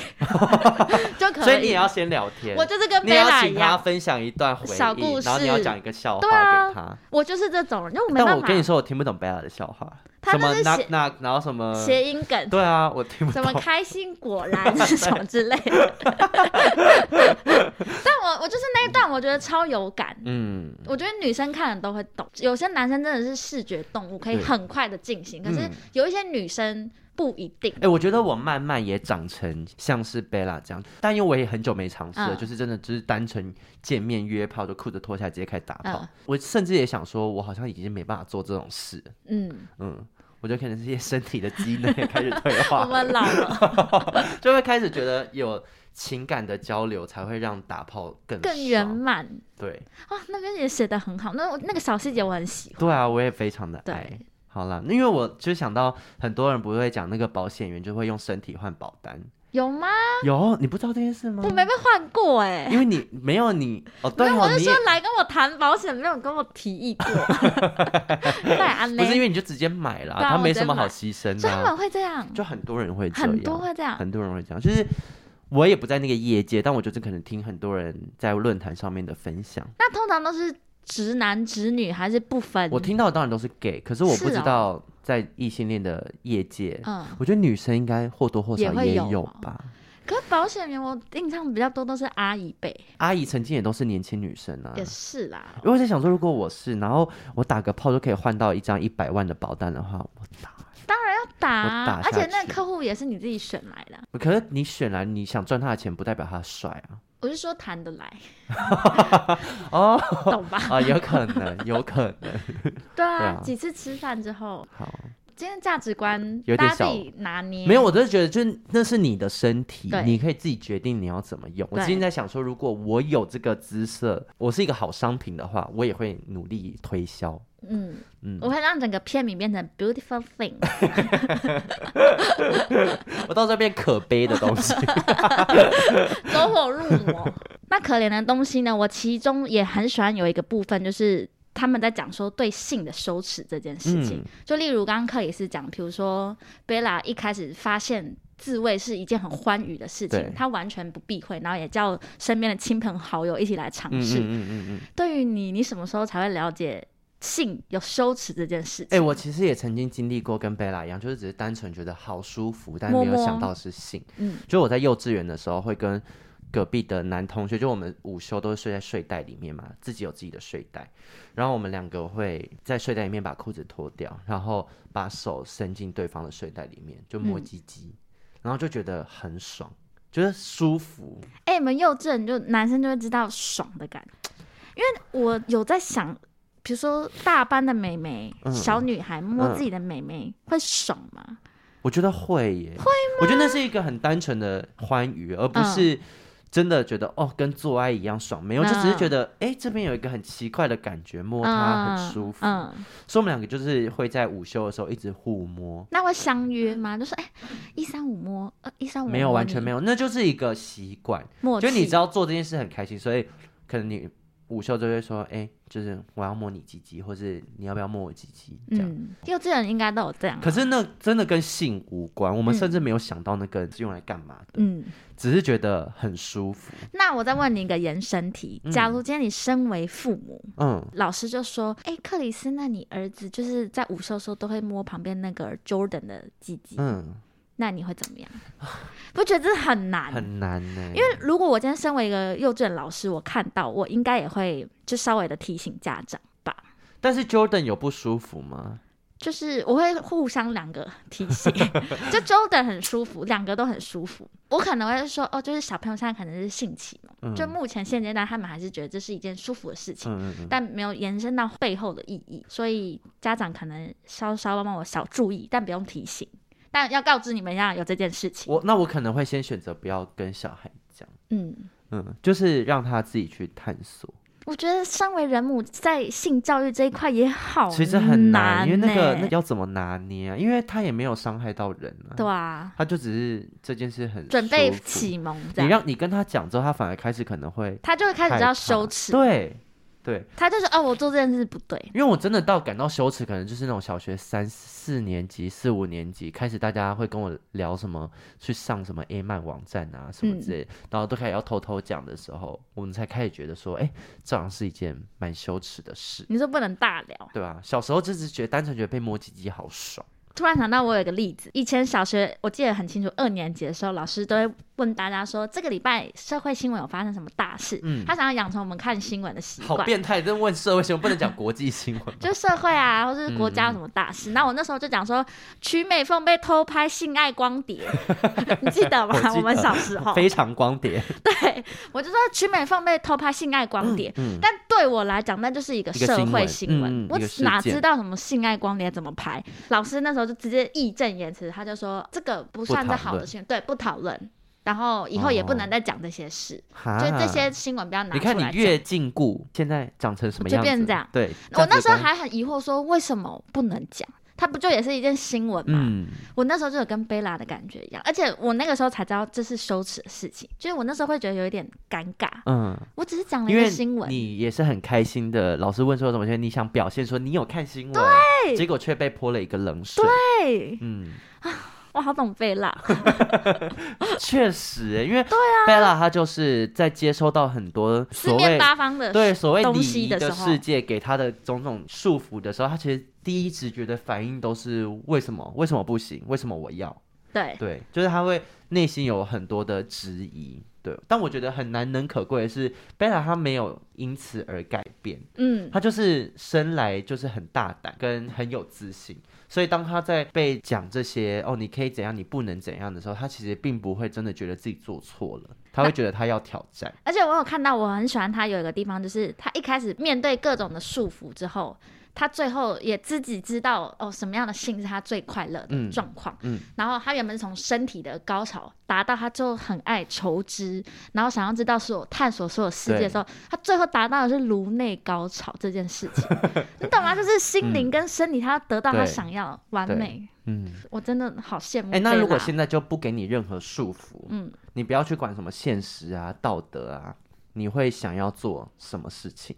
<laughs> 就可以。所以你也要先聊天，我就是跟贝拉一样，他分享一段小故事，然后你要讲一个笑话给他。我就是这种人，因为我没办法。但我跟你说，我听不懂贝拉的笑话。什么那那然后什么谐音梗？对啊，我听不懂。什么开心果然是 <laughs> 什么之类的？但我我就是那一段，我觉得超有感。嗯，我觉得女生看了都会懂。有些男生真的是视觉动物，可以很快的进行。可是有一些女生不一定。哎，我觉得我慢慢也长成像是贝拉这样，但因为我也很久没尝试了，就是真的就是单纯见面约炮，就裤子脱下来直接开始打炮。我甚至也想说，我好像已经没办法做这种事。嗯嗯。我觉得可能是些身体的机能也开始退化，<laughs> 我们老了，<laughs> 就会开始觉得有情感的交流才会让打炮更更圆满。对啊，那边也写的很好，那那个小细节我很喜欢。对啊，我也非常的爱。对好了，因为我就想到很多人不会讲那个保险员就会用身体换保单。有吗？有，你不知道这件事吗？我没被换过哎，因为你没有你哦，对哦，我是说来跟我谈保险，没有跟我提议过。<laughs> 不是因为你就直接买了，他没什么好牺牲的。他们会这样，就很多人会这样，很多会这样，很多人会这样。就是我也不在那个业界，但我就是可能听很多人在论坛上面的分享。那通常都是直男直女还是不分？我听到的当然都是 gay，可是我不知道。在异性恋的业界，嗯，我觉得女生应该或多或少也有吧。可是保险员我印象比较多都是阿姨辈，阿姨曾经也都是年轻女生啊。也是啦。因为我在想说，如果我是，然后我打个炮就可以换到一张一百万的保单的话，我打。当然要打啊，打，而且那个客户也是你自己选来的。可是你选来，你想赚他的钱，不代表他帅啊。我是说谈得来。<laughs> 哦，<laughs> 懂吧？啊，有可能，有可能。<laughs> 对啊，几次吃饭之后。好。今天价值观有点小拿捏，没有，我都是觉得，就是那是你的身体，你可以自己决定你要怎么用。我今天在想说，如果我有这个姿色，我是一个好商品的话，我也会努力推销。嗯嗯，我会让整个片名变成 beautiful thing，<laughs> 我到时候变可悲的东西，走火入魔。那可怜的东西呢？我其中也很喜欢有一个部分，就是。他们在讲说对性的羞耻这件事情，嗯、就例如刚刚克里斯讲，比如说贝拉一开始发现自慰是一件很欢愉的事情，他完全不避讳，然后也叫身边的亲朋好友一起来尝试。嗯嗯嗯嗯、对于你，你什么时候才会了解性有羞耻这件事情？哎、欸，我其实也曾经经历过跟贝拉一样，就是只是单纯觉得好舒服，但没有想到是性。摸摸嗯，就我在幼稚园的时候会跟。隔壁的男同学，就我们午休都是睡在睡袋里面嘛，自己有自己的睡袋，然后我们两个会在睡袋里面把裤子脱掉，然后把手伸进对方的睡袋里面，就摸鸡鸡，嗯、然后就觉得很爽，觉得舒服。哎、欸，你们幼稚就男生就会知道爽的感觉，因为我有在想，比如说大班的妹妹，嗯、小女孩摸自己的妹妹、嗯、会爽吗？我觉得会耶，会吗？我觉得那是一个很单纯的欢愉，而不是、嗯。真的觉得哦，跟做爱一样爽，没有，就只是觉得哎、欸，这边有一个很奇怪的感觉，摸它很舒服。嗯，嗯，所以我们两个就是会在午休的时候一直互摸。那会相约吗？就说哎，一三五摸，呃，一三五。没有，完全没有，那就是一个习惯。就你知道做这件事很开心，所以可能你。午休就会说，哎、欸，就是我要摸你鸡鸡，或是你要不要摸我鸡鸡？这样，嗯、幼稚园应该都有这样。可是那真的跟性无关，我们甚至没有想到那个是用来干嘛的。嗯，只是觉得很舒服。那我再问你一个延伸题：假如今天你身为父母，嗯，老师就说，哎、欸，克里斯，那你儿子就是在午休的时候都会摸旁边那个 Jordan 的鸡鸡，嗯。那你会怎么样？不觉得这很难？很难呢。因为如果我今天身为一个幼稚园老师，我看到我应该也会就稍微的提醒家长吧。但是 Jordan 有不舒服吗？就是我会互相两个提醒，<laughs> 就 Jordan 很舒服，两个都很舒服。我可能会说哦，就是小朋友现在可能是性起嘛，嗯、就目前现阶段他们还是觉得这是一件舒服的事情，嗯嗯，但没有延伸到背后的意义，所以家长可能稍稍帮我小注意，但不用提醒。但要告知你们一下有这件事情。我那我可能会先选择不要跟小孩讲，嗯嗯，就是让他自己去探索。我觉得身为人母在性教育这一块也好，其实很难，因为那个那要怎么拿捏啊？因为他也没有伤害到人啊，对啊，他就只是这件事很准备启蒙。你让你跟他讲之后，他反而开始可能会，他就会开始要羞耻，对。对，他就是哦，我做这件事不对，因为我真的到感到羞耻，可能就是那种小学三四年级、四五年级开始，大家会跟我聊什么去上什么 A 漫网站啊什么之类，嗯、然后都开始要偷偷讲的时候，我们才开始觉得说，哎，这好像是一件蛮羞耻的事。你说不能大聊，对吧？小时候就是觉得单纯觉得被摸鸡鸡好爽。突然想到，我有一个例子，以前小学我记得很清楚，二年级的时候，老师都会。问大家说，这个礼拜社会新闻有发生什么大事？嗯，他想要养成我们看新闻的习惯。好变态，真问社会新闻，不能讲国际新闻。就社会啊，或者是国家有什么大事？那、嗯、我那时候就讲说，曲美凤被偷拍性爱光碟，<laughs> 你记得吗？我，我们小时候非常光碟。对，我就说曲美凤被偷拍性爱光碟，嗯嗯、但对我来讲，那就是一个社会新闻。嗯、我哪知道什么性爱光碟怎么拍？老师那时候就直接义正言辞，他就说这个不算是好的新闻，对，不讨论。然后以后也不能再讲这些事，哦、就这些新闻不要拿出来。你看你越禁锢，现在长成什么样子？就变成这样。对，我那时候还很疑惑，说为什么不能讲？它不就也是一件新闻嘛？嗯、我那时候就有跟贝拉的感觉一样，而且我那个时候才知道这是羞耻的事情，就是我那时候会觉得有一点尴尬。嗯，我只是讲了一个新闻，你也是很开心的。老师问说什么，你想表现说你有看新闻，对，结果却被泼了一个冷水。对，嗯我好懂贝拉，<laughs> 确实哎，因为对啊，贝拉他就是在接收到很多四面八方的对所谓礼仪的世界给他的种种束缚的时候，他其实第一直觉的反应都是为什么？为什么不行？为什么我要？对对，就是他会内心有很多的质疑。对，但我觉得很难能可贵的是，贝拉她没有因此而改变，嗯，她就是生来就是很大胆跟很有自信，所以当她在被讲这些哦，你可以怎样，你不能怎样的时候，她其实并不会真的觉得自己做错了，她会觉得她要挑战。而且我有看到，我很喜欢她有一个地方，就是她一开始面对各种的束缚之后。他最后也自己知道哦，什么样的性是他最快乐的状况。嗯，嗯，然后他原本是从身体的高潮达到他就很爱求知，然后想要知道所有探索所有世界的时候，他最后达到的是颅内高潮这件事情。<laughs> 你懂吗？就是心灵跟身体，他得到他想要完美。嗯，我真的好羡慕。哎、欸，那如果现在就不给你任何束缚，嗯，你不要去管什么现实啊、道德啊，你会想要做什么事情？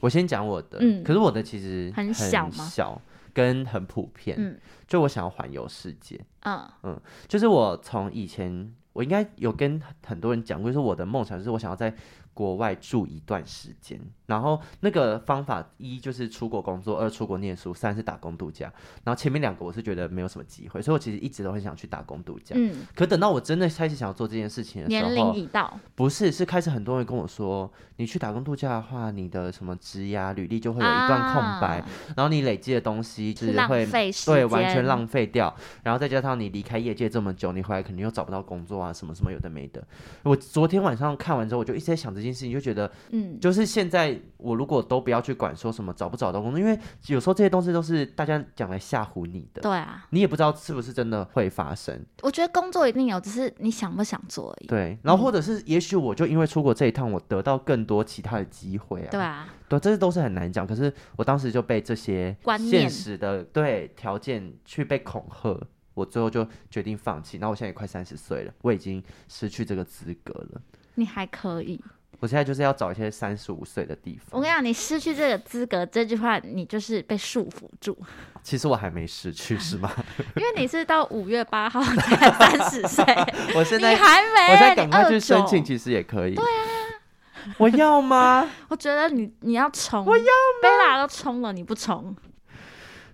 我先讲我的，嗯，可是我的其实很小，跟很普遍，嗯，就我想要环游世界，嗯。嗯，就是我从以前，我应该有跟很多人讲过，就是我的梦想就是我想要在。国外住一段时间，然后那个方法一就是出国工作，二出国念书，三是打工度假。然后前面两个我是觉得没有什么机会，所以我其实一直都很想去打工度假。嗯，可等到我真的开始想要做这件事情的时候，年龄已到，不是，是开始很多人跟我说，你去打工度假的话，你的什么职涯履历就会有一段空白，啊、然后你累积的东西就是会对完全浪费掉，然后再加上你离开业界这么久，你回来肯定又找不到工作啊，什么什么有的没的。我昨天晚上看完之后，我就一直在想这件事情，就觉得，嗯，就是现在我如果都不要去管说什么找不找到工作，因为有时候这些东西都是大家讲来吓唬你的，对啊，你也不知道是不是真的会发生。我觉得工作一定有，只是你想不想做而已。对，然后或者是也许我就因为出国这一趟，我得到更多其他的机会啊。对啊，对，这些都是很难讲。可是我当时就被这些现实的对条件去被恐吓，我最后就决定放弃。然后我现在也快三十岁了，我已经失去这个资格了。你还可以。我现在就是要找一些三十五岁的地方。我跟你讲，你失去这个资格，这句话你就是被束缚住。<laughs> 其实我还没失去，是吗？<laughs> 因为你是到五月八号才三十岁，<laughs> 我现在你还没，我现在赶快去申请，其实也可以。对啊，我要吗？我觉得你你要冲，我要吗？贝拉都冲了，你不冲，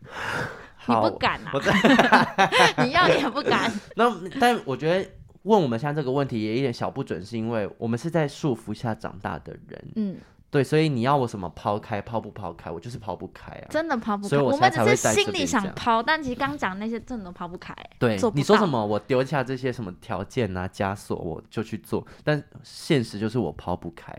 <sighs> 你不敢啊？你要也不敢。那但我觉得。问我们现在这个问题也一点小不准，是因为我们是在束缚下长大的人，嗯，对，所以你要我什么抛开，抛不抛开，我就是抛不开啊，真的抛不开。所以我，我们只是心里想抛，但其实刚讲那些真的都抛不开。对，你说什么，我丢下这些什么条件啊、枷锁，我就去做，但现实就是我抛不开。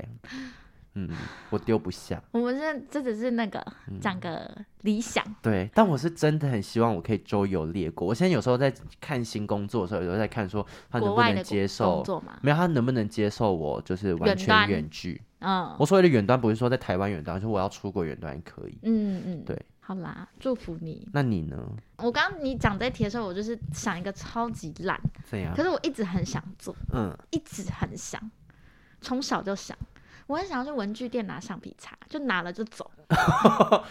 嗯，我丢不下。我们这这只是那个讲个理想，对，但我是真的很希望我可以周游列国。我现在有时候在看新工作的时候，有时候在看说他能不能接受，没有他能不能接受我就是完全远距。嗯，我所谓的远端不是说在台湾远端，就我要出国远端可以。嗯嗯，对，好啦，祝福你。那你呢？我刚刚你讲这题的时候，我就是想一个超级烂，怎样？可是我一直很想做，嗯，一直很想，从小就想。我很想要去文具店拿橡皮擦，就拿了就走，<laughs>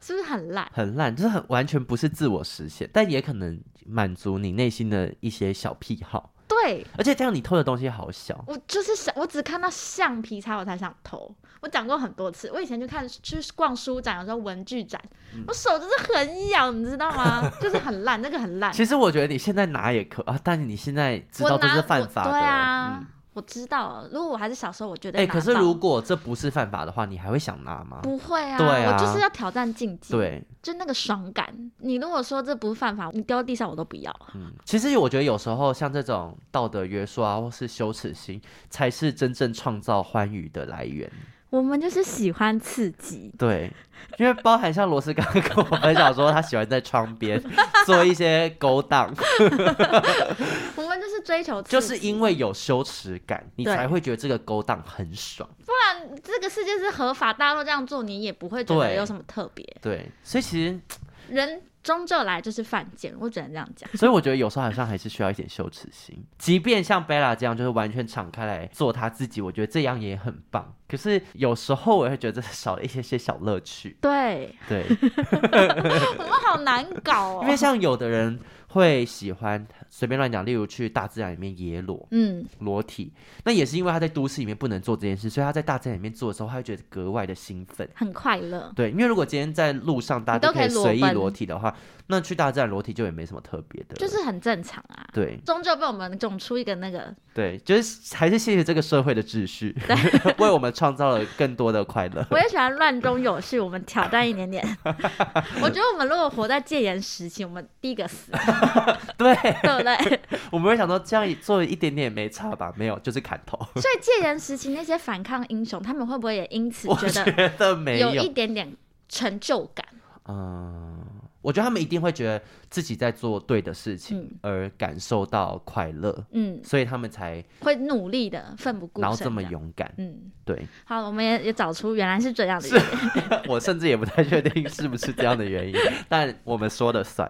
是不是很烂？很烂，就是很完全不是自我实现，但也可能满足你内心的一些小癖好。对，而且这样你偷的东西好小。我就是想，我只看到橡皮擦我才想偷。我讲过很多次，我以前去看去逛书展，有时候文具展，嗯、我手就是很痒，你知道吗？<laughs> 就是很烂，那个很烂。其实我觉得你现在拿也可啊，但是你现在知道这是犯法的，对啊。嗯我知道，如果我还是小时候，我觉得哎、欸，可是如果这不是犯法的话，你还会想拿吗？不会啊，对啊，我就是要挑战禁忌，对，就那个爽感。你如果说这不是犯法，你掉到地上我都不要。嗯，其实我觉得有时候像这种道德约束啊，或是羞耻心，才是真正创造欢愉的来源。我们就是喜欢刺激，对，因为包含像罗斯刚刚跟我分享说，他喜欢在窗边 <laughs> 做一些勾当。<laughs> 我们就是追求刺激，就是因为有羞耻感，你才会觉得这个勾当很爽。不然这个世界是合法，大家都这样做，你也不会觉得有什么特别。对，所以其实人。终究来就是犯贱，我只能这样讲。所以我觉得有时候好像还是需要一点羞耻心，即便像贝拉这样，就是完全敞开来做他自己，我觉得这样也很棒。可是有时候我也会觉得少了一些些小乐趣。对对，<laughs> 我们好难搞哦。因为像有的人会喜欢随便乱讲，例如去大自然里面野裸，嗯，裸体，那也是因为他在都市里面不能做这件事，所以他在大自然里面做的时候，他会觉得格外的兴奋，很快乐。对，因为如果今天在路上大家都可以随意裸体的话，那去大自然裸体就也没什么特别的，就是很正常啊。对，终究被我们种出一个那个，对，就是还是谢谢这个社会的秩序，对，<laughs> 为我们创造了更多的快乐。我也喜欢乱中有序，我们挑战一点点。<laughs> 我觉得我们如果活在戒严时期，我们第一个死。<laughs> 对，对不对？<laughs> 我们会想说这样做一点点也没差吧？没有，就是砍头。所以戒严时期那些反抗英雄，他们会不会也因此 <laughs> 觉得没有有一点点成就感？嗯。我觉得他们一定会觉得自己在做对的事情，而感受到快乐，嗯，所以他们才会努力的奋不顾身，然后这么勇敢，嗯，对。好，我们也也找出原来是这样的原因，我甚至也不太确定是不是这样的原因，但我们说的算。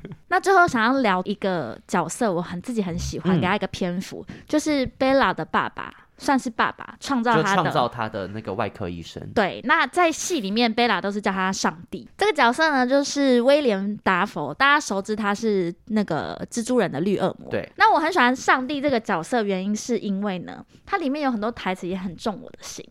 <laughs> 那最后想要聊一个角色，我很自己很喜欢，给他一个篇幅，嗯、就是 Bella 的爸爸。算是爸爸创造他的，创造他的那个外科医生。对，那在戏里面，贝拉都是叫他上帝。这个角色呢，就是威廉达佛，大家熟知他是那个蜘蛛人的绿恶魔。对，那我很喜欢上帝这个角色，原因是因为呢，它里面有很多台词也很重我的心。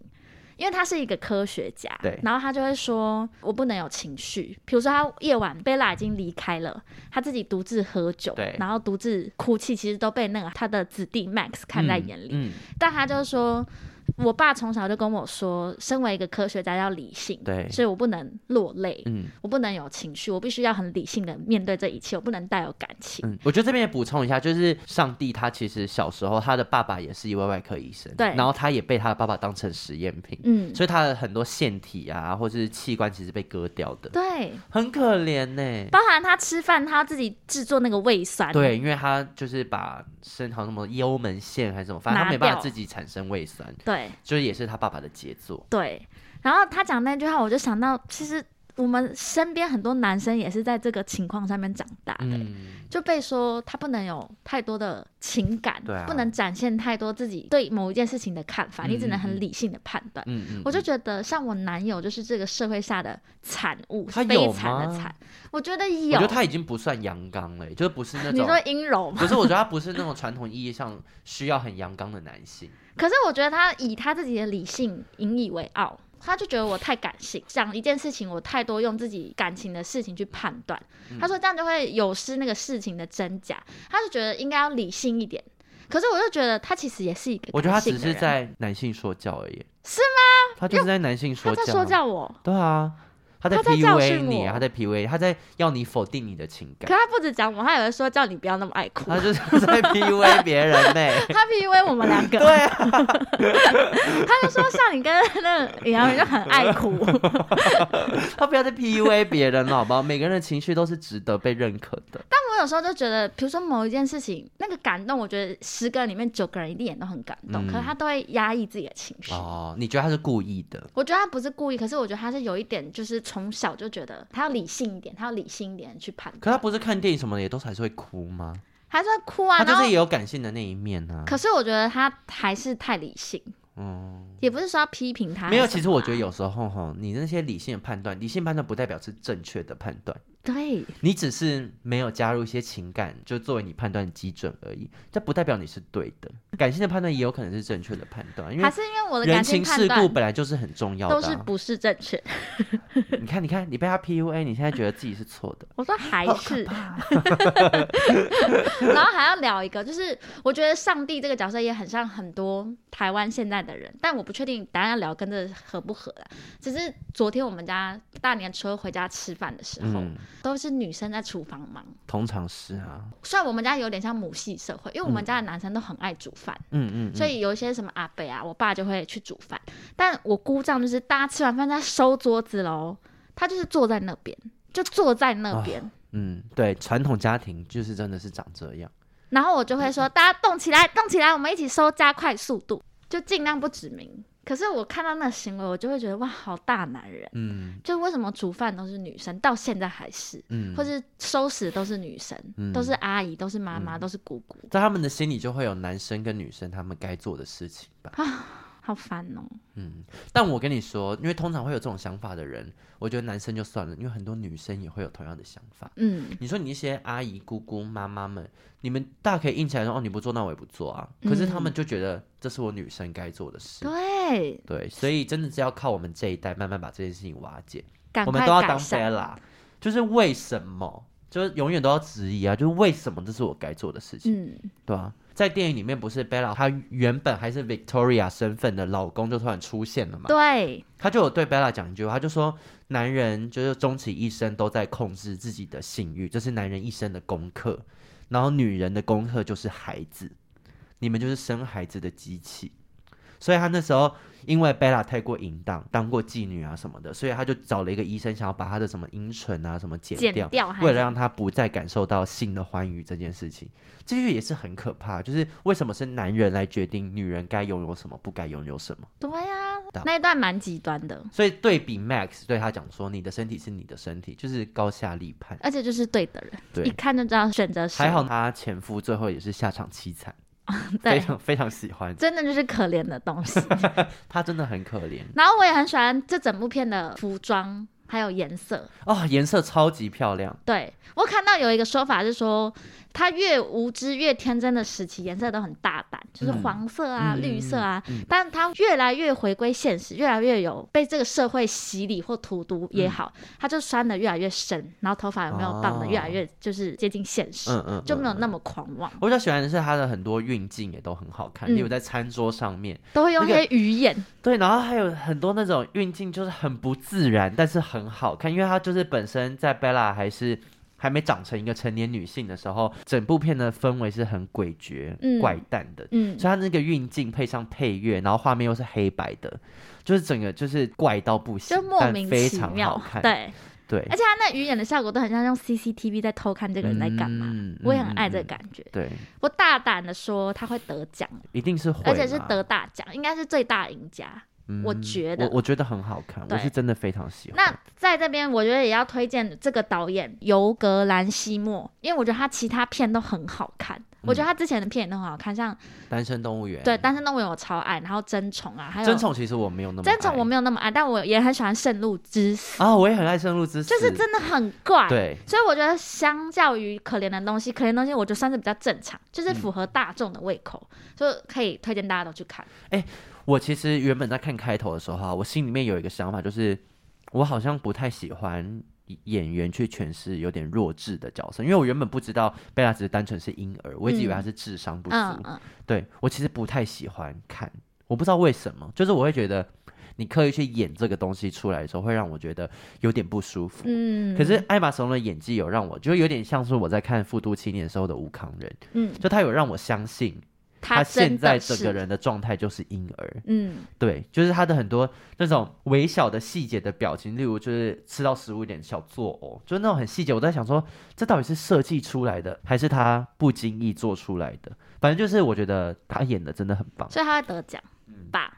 因为他是一个科学家，对，然后他就会说，我不能有情绪。比如说，他夜晚贝拉已经离开了，他自己独自喝酒，对，然后独自哭泣，其实都被那个他的子弟 Max 看在眼里。嗯，嗯，但他就说。我爸从小就跟我说，身为一个科学家要理性，对，所以我不能落泪，嗯，我不能有情绪，我必须要很理性的面对这一切，我不能带有感情。嗯，我觉得这边也补充一下，就是上帝他其实小时候他的爸爸也是一位外科医生，对，然后他也被他的爸爸当成实验品，嗯，所以他的很多腺体啊或是器官其实被割掉的，对，很可怜呢，包含他吃饭，他自己制作那个胃酸，对，因为他就是把生好什么幽门腺还是什么，反正他没办法自己产生胃酸，对，就是也是他爸爸的杰作。对，然后他讲那句话，我就想到，其实我们身边很多男生也是在这个情况上面长大的，嗯、就被说他不能有太多的情感，对啊、不能展现太多自己对某一件事情的看法，嗯、你只能很理性的判断。嗯嗯，我就觉得像我男友就是这个社会下的产物，他悲惨的惨。我觉得有，我觉得他已经不算阳刚了，就是不是那种你说阴柔吗？不是，我觉得他不是那种传统意义上需要很阳刚的男性。<laughs> 可是我觉得他以他自己的理性引以为傲，他就觉得我太感性，想一件事情我太多用自己感情的事情去判断。嗯、他说这样就会有失那个事情的真假，他就觉得应该要理性一点。可是我就觉得他其实也是一个，我觉得他只是在男性说教而已，是吗？他就是在男性说教，他在说教我，对啊。他在 PUA 你，他在 PUA，他在要你否定你的情感。可他不止讲我，他有人说叫你不要那么爱哭。他就是 <laughs> 在 PUA <laughs> 别人呢。他 PUA 我们两个。对啊。<laughs> 他就说像你跟那个杨人就很爱哭。他不要再 PUA 别人了，好不好？每个人的情绪都是值得被认可的。但我有时候就觉得，比如说某一件事情，那个感动，我觉得十个人里面九个人一定也都很感动，嗯、可是他都会压抑自己的情绪。哦，你觉得他是故意的？我觉得他不是故意，可是我觉得他是有一点就是。从小就觉得他要理性一点，他要理性一点去判断。可他不是看电影什么的也都还是会哭吗？还是会哭啊？他就是也有感性的那一面啊。可是我觉得他还是太理性。嗯，也不是说要批评他。没有，其实我觉得有时候哈，你那些理性的判断，理性判断不代表是正确的判断。对，你只是没有加入一些情感，就作为你判断的基准而已。这不代表你是对的，感性的判断也有可能是正确的判断。因为还是因为我的感情世故本来就是很重要的，都是不是正确。你看，你看，你被他 PUA，你现在觉得自己是错的。<laughs> 我说还是，<laughs> 然后还要聊一个，就是我觉得上帝这个角色也很像很多台湾现在的人，但我不确定大家要聊跟这合不合啦。只是昨天我们家大年初二回家吃饭的时候。嗯都是女生在厨房忙，通常是啊。虽然我们家有点像母系社会，因为我们家的男生都很爱煮饭，嗯嗯，所以有一些什么阿伯啊，我爸就会去煮饭。但我姑丈就是大家吃完饭在收桌子喽，他就是坐在那边，就坐在那边。哦，嗯，对，传统家庭就是真的是长这样。然后我就会说，大家动起来，动起来，我们一起收，加快速度，就尽量不指名。可是我看到那个行为，我就会觉得哇，好大男人。嗯，就为什么煮饭都是女生，到现在还是，嗯，或是收拾都是女生，嗯，都是阿姨，都是妈妈，嗯，都是姑姑，在他们的心里就会有男生跟女生他们该做的事情吧。啊，好烦哦。嗯，但我跟你说，因为通常会有这种想法的人，我觉得男生就算了，因为很多女生也会有同样的想法。嗯，你说你一些阿姨、姑姑、妈妈们，你们大可以硬起来说哦，你不做那我也不做啊。可是他们就觉得这是我女生该做的事。对对，所以真的是要靠我们这一代慢慢把这件事情瓦解。我们都要当 Bella，就是为什么？就是永远都要质疑啊！就是为什么这是我该做的事情？嗯，对啊，在电影里面，不是 Bella 她原本还是 Victoria 身份的老公就突然出现了嘛？对，他就有对 Bella 讲一句话，他就说：“男人就是终其一生都在控制自己的性欲，这是男人一生的功课。然后女人的功课就是孩子，你们就是生孩子的机器。”所以他那时候。因为贝拉太过淫荡，当过妓女啊什么的，所以他就找了一个医生，想要把他的什么阴唇啊什么剪掉，剪掉为了让他不再感受到性的欢愉这件事情。这个也是很可怕，就是为什么是男人来决定女人该拥有什么，不该拥有什么？对呀、啊，那一段蛮极端的。所以对比 Max 对他讲说：“你的身体是你的身体，就是高下立判，而且就是对的人，对，一看就知道选择谁。”还好他前夫最后也是下场凄惨。<laughs> 对非常非常喜欢，真的就是可怜的东西。<laughs> 他真的很可怜。然后我也很喜欢这整部片的服装还有颜色哦，颜色超级漂亮。对，我看到有一个说法是说。他越无知越天真的时期，颜色都很大胆，就是黄色啊、嗯、绿色啊。嗯嗯、但他越来越回归现实，越来越有被这个社会洗礼或荼毒也好，嗯、他就穿的越来越深，然后头发有没有绑的越来越就是接近现实，就没有那么狂妄。我比较喜欢的是他的很多运镜也都很好看，例如在餐桌上面都会用一些鱼眼、那个，对，然后还有很多那种运镜就是很不自然，但是很好看，因为他就是本身在 Bella 还是。还没长成一个成年女性的时候，整部片的氛围是很诡谲、嗯、怪诞的。嗯，所以它那个运镜配上配乐，然后画面又是黑白的，就是整个就是怪到不行，就莫名其妙，非常好看。对对，而且它那鱼眼的效果都很像用 CCTV 在偷看这个人在干嘛。嗯、我也很爱这个感觉。嗯、对，我大胆的说他会得奖，一定是会，而且是得大奖，应该是最大赢家。我觉得我，我觉得很好看，我是真的非常喜欢。那在这边，我觉得也要推荐这个导演尤格兰西莫，因为我觉得他其他片都很好看。嗯、我觉得他之前的片也都很好看，像《单身动物园》。对，《单身动物园》我超爱，然后《争宠》啊，还有《争宠》其实我没有那么爱，《争宠》我没有那么爱，但我也很喜欢《圣路之死》啊，我也很爱《圣路之死》，就是真的很怪。对，所以我觉得相较于可怜的东西，可怜的东西我觉得算是比较正常，就是符合大众的胃口，所以、嗯、可以推荐大家都去看。哎、欸。我其实原本在看开头的时候哈，我心里面有一个想法，就是我好像不太喜欢演员去诠释有点弱智的角色，因为我原本不知道贝拉只是单纯是婴儿，我一直以为他是智商不足。嗯嗯、对，我其实不太喜欢看，我不知道为什么，就是我会觉得你刻意去演这个东西出来的时候，会让我觉得有点不舒服。嗯，可是艾玛松的演技有让我，就有点像是我在看《复读青年》时候的吴康仁，嗯，就他有让我相信。他现在整个人的状态就是婴儿，嗯，对，就是他的很多那种微小的细节的表情，例如就是吃到食物有点小作呕，就是那种很细节。我在想说，这到底是设计出来的，还是他不经意做出来的？反正就是我觉得他演的真的很棒，所以他会得奖吧？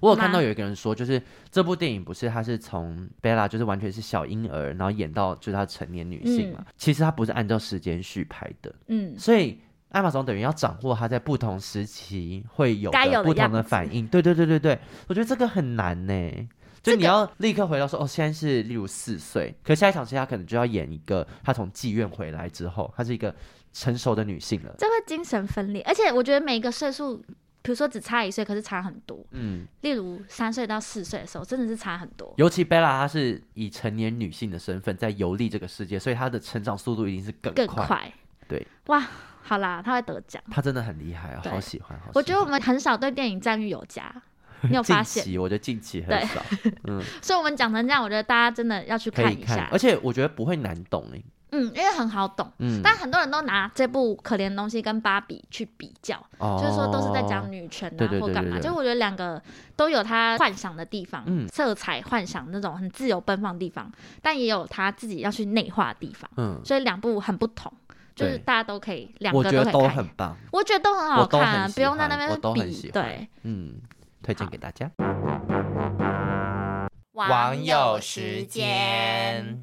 我有看到有一个人说，就是这部电影不是他是从贝拉就是完全是小婴儿，然后演到就是他成年女性嘛？嗯、其实他不是按照时间序拍的，嗯，所以。艾玛总等于要掌握他在不同时期会有的不同的反应，对对对对对，我觉得这个很难呢。就你要立刻回到说，哦，现在是例如四岁，可下一场戏他可能就要演一个他从妓院回来之后，她是一个成熟的女性了。这会精神分裂，而且我觉得每一个岁数，比如说只差一岁，可是差很多。嗯，例如三岁到四岁的时候，真的是差很多。尤其贝拉她是以成年女性的身份在游历这个世界，所以她的成长速度一定是更快。更快。对，哇。好啦，他会得奖，他真的很厉害啊，好喜欢。我觉得我们很少对电影赞誉有加，<laughs> 你有发现？近期我觉得近期很少，<laughs> 嗯，所以我们讲成这样，我觉得大家真的要去看一下，看而且我觉得不会难懂诶，嗯，因为很好懂，嗯，但很多人都拿这部可怜的东西跟芭比去比较，哦、就是说都是在讲女权啊或干嘛，就我觉得两个都有他幻想的地方，嗯，色彩幻想那种很自由奔放的地方，但也有他自己要去内化的地方，嗯，所以两部很不同。就是大家都可以，两个都可以看。我觉得都很棒，我觉得都很好看，不用在那边比。对，嗯，推荐给大家。网友时间，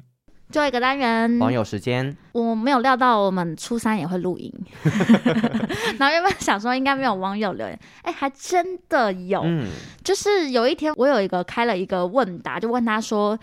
最后一个单元，网友时间。我没有料到我们初三也会录音，<laughs> 然后原本想说应该没有网友留言，哎，还真的有。嗯，就是有一天我有一个开了一个问答，就问他说。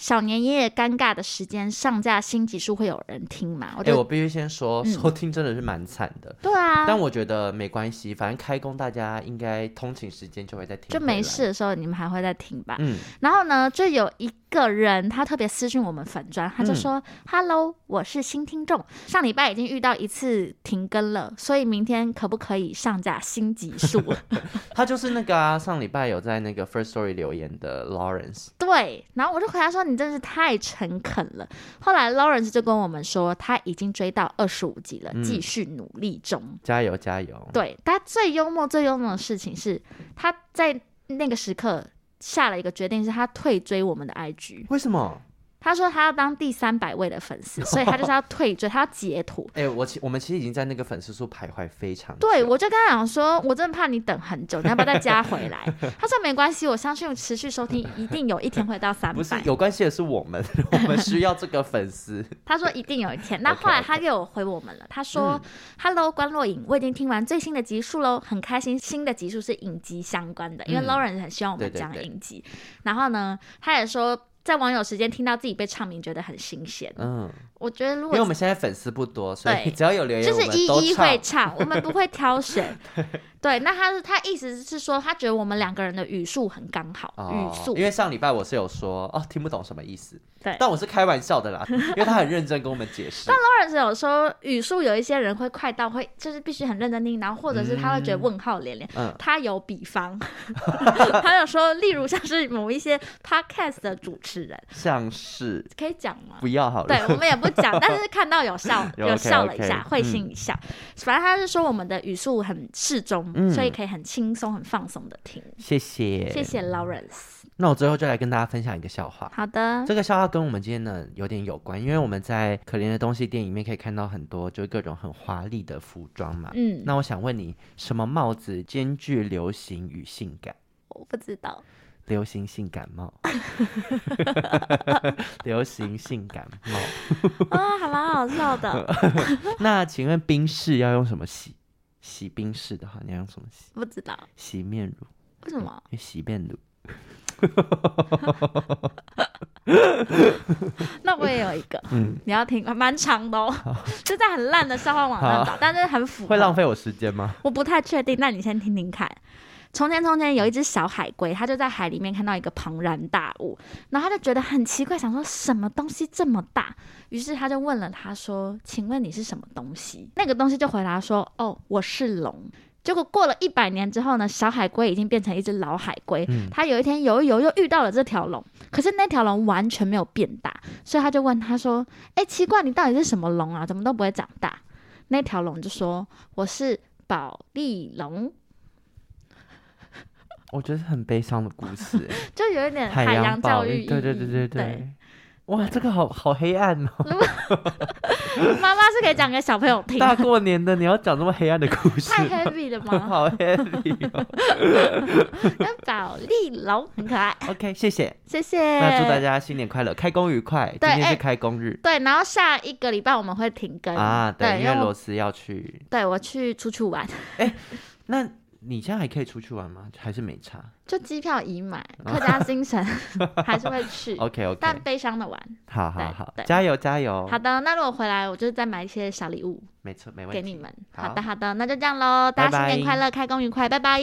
小年夜尴尬的时间上架新集数会有人听吗？哎、欸，我必须先说，嗯、收听真的是蛮惨的。对啊，但我觉得没关系，反正开工大家应该通勤时间就会在听，就没事的时候你们还会再听吧。嗯，然后呢，就有一。个人他特别私讯我们粉砖，他就说、嗯、：“Hello，我是新听众，上礼拜已经遇到一次停更了，所以明天可不可以上架新集数？” <laughs> 他就是那个啊，上礼拜有在那个 First Story 留言的 Lawrence。对，然后我就回答说：“你真是太诚恳了。”后来 Lawrence 就跟我们说，他已经追到二十五集了，继续努力中，嗯、加油加油！对，他最幽默、最幽默的事情是，他在那个时刻。下了一个决定，是他退追我们的 IG。为什么？他说他要当第三百位的粉丝，<laughs> 所以他就是要退追，他要截图。哎、欸，我其我们其实已经在那个粉丝数徘徊非常久。对，我就跟他讲说，我真的怕你等很久，你要不要再加回来？<laughs> 他说没关系，我相信持续收听一定有一天会到三百。不是有关系的是我们，<laughs> 我们需要这个粉丝。他说一定有一天。那后来他又回我们了，他说、嗯、：“Hello，关若影，我已经听完最新的集数喽，很开心。新的集数是影集相关的，因为 Lauren 很希望我们讲影集。嗯、对对对，然后呢，他也说。”在网友时间听到自己被唱名，觉得很新鲜。嗯，我觉得如果因为我们现在粉丝不多，所以只要有留言，就是一一会唱，我们不会挑选。<laughs> 对，那他是他意思是说，他觉得我们两个人的语速很刚好，哦、语速。因为上礼拜我是有说哦，听不懂什么意思。对，但我是开玩笑的啦，因为他很认真跟我们解释。<laughs> 但 Lawrence 有说语速有一些人会快到会就是必须很认真听，然后或者是他会觉得问号连连。嗯，他有比方，<laughs> 他有说，例如像是某一些 podcast 的主持人，像是可以讲吗？不要好了，对，我们也不讲，<laughs> 但是看到有笑，<laughs> 有笑了一下，会心一笑。反正他是说我们的语速很适中。嗯、所以可以很轻松、很放松的听。谢谢，谢谢 Lawrence。那我最后就来跟大家分享一个笑话。好的，这个笑话跟我们今天呢有点有关，因为我们在可怜的东西店里面可以看到很多就各种很华丽的服装嘛。嗯，那我想问你，什么帽子兼具流行与性感？我不知道。流行性感冒。<laughs> 流行性感冒。啊、哦，还蛮好笑的。<laughs> 那请问冰室要用什么洗？洗冰室的话，你要用什么洗？不知道。洗面乳。为什么？因为洗面乳。<laughs> 那我也有一个，嗯，你要听，蛮长的哦，就在很烂的笑话网站找，但是很符合。会浪费我时间吗？我不太确定，那你先听听看。从前，从前有一只小海龟，它就在海里面看到一个庞然大物，然后他就觉得很奇怪，想说什么东西这么大？于是他就问了他说：“请问你是什么东西？”那个东西就回答说：“哦，我是龙。”结果过了一百年之后呢，小海龟已经变成一只老海龟。他有一天游一游，又遇到了这条龙，可是那条龙完全没有变大，所以他就问他说：“哎，奇怪，你到底是什么龙啊？怎么都不会长大？”那条龙就说：“我是宝丽龙。”我觉得是很悲伤的故事，<laughs> 就有一点海洋教育。对对对对对。哇，这个好好黑暗哦！<laughs> 妈妈是可以讲给小朋友听。大过年的，你要讲这么黑暗的故事？太 heavy 了吗？<laughs> 好 heavy 哦。那保丽龙很可爱。OK，谢谢，谢谢。那祝大家新年快乐，开工愉快。今天是开工日。对，然后下一个礼拜我们会停更啊。对，因为罗斯要去。对，我去出去玩。哎，那。你现在还可以出去玩吗？还是没差？就机票已买，客家精神 <laughs> 还是会去。OK OK，但悲伤的玩。好好好，加油加油。好的，那如果回来，我就再买一些小礼物。没错，没问题。给你们。好的好的，那就这样喽。大家新年快乐，开工愉快，拜拜。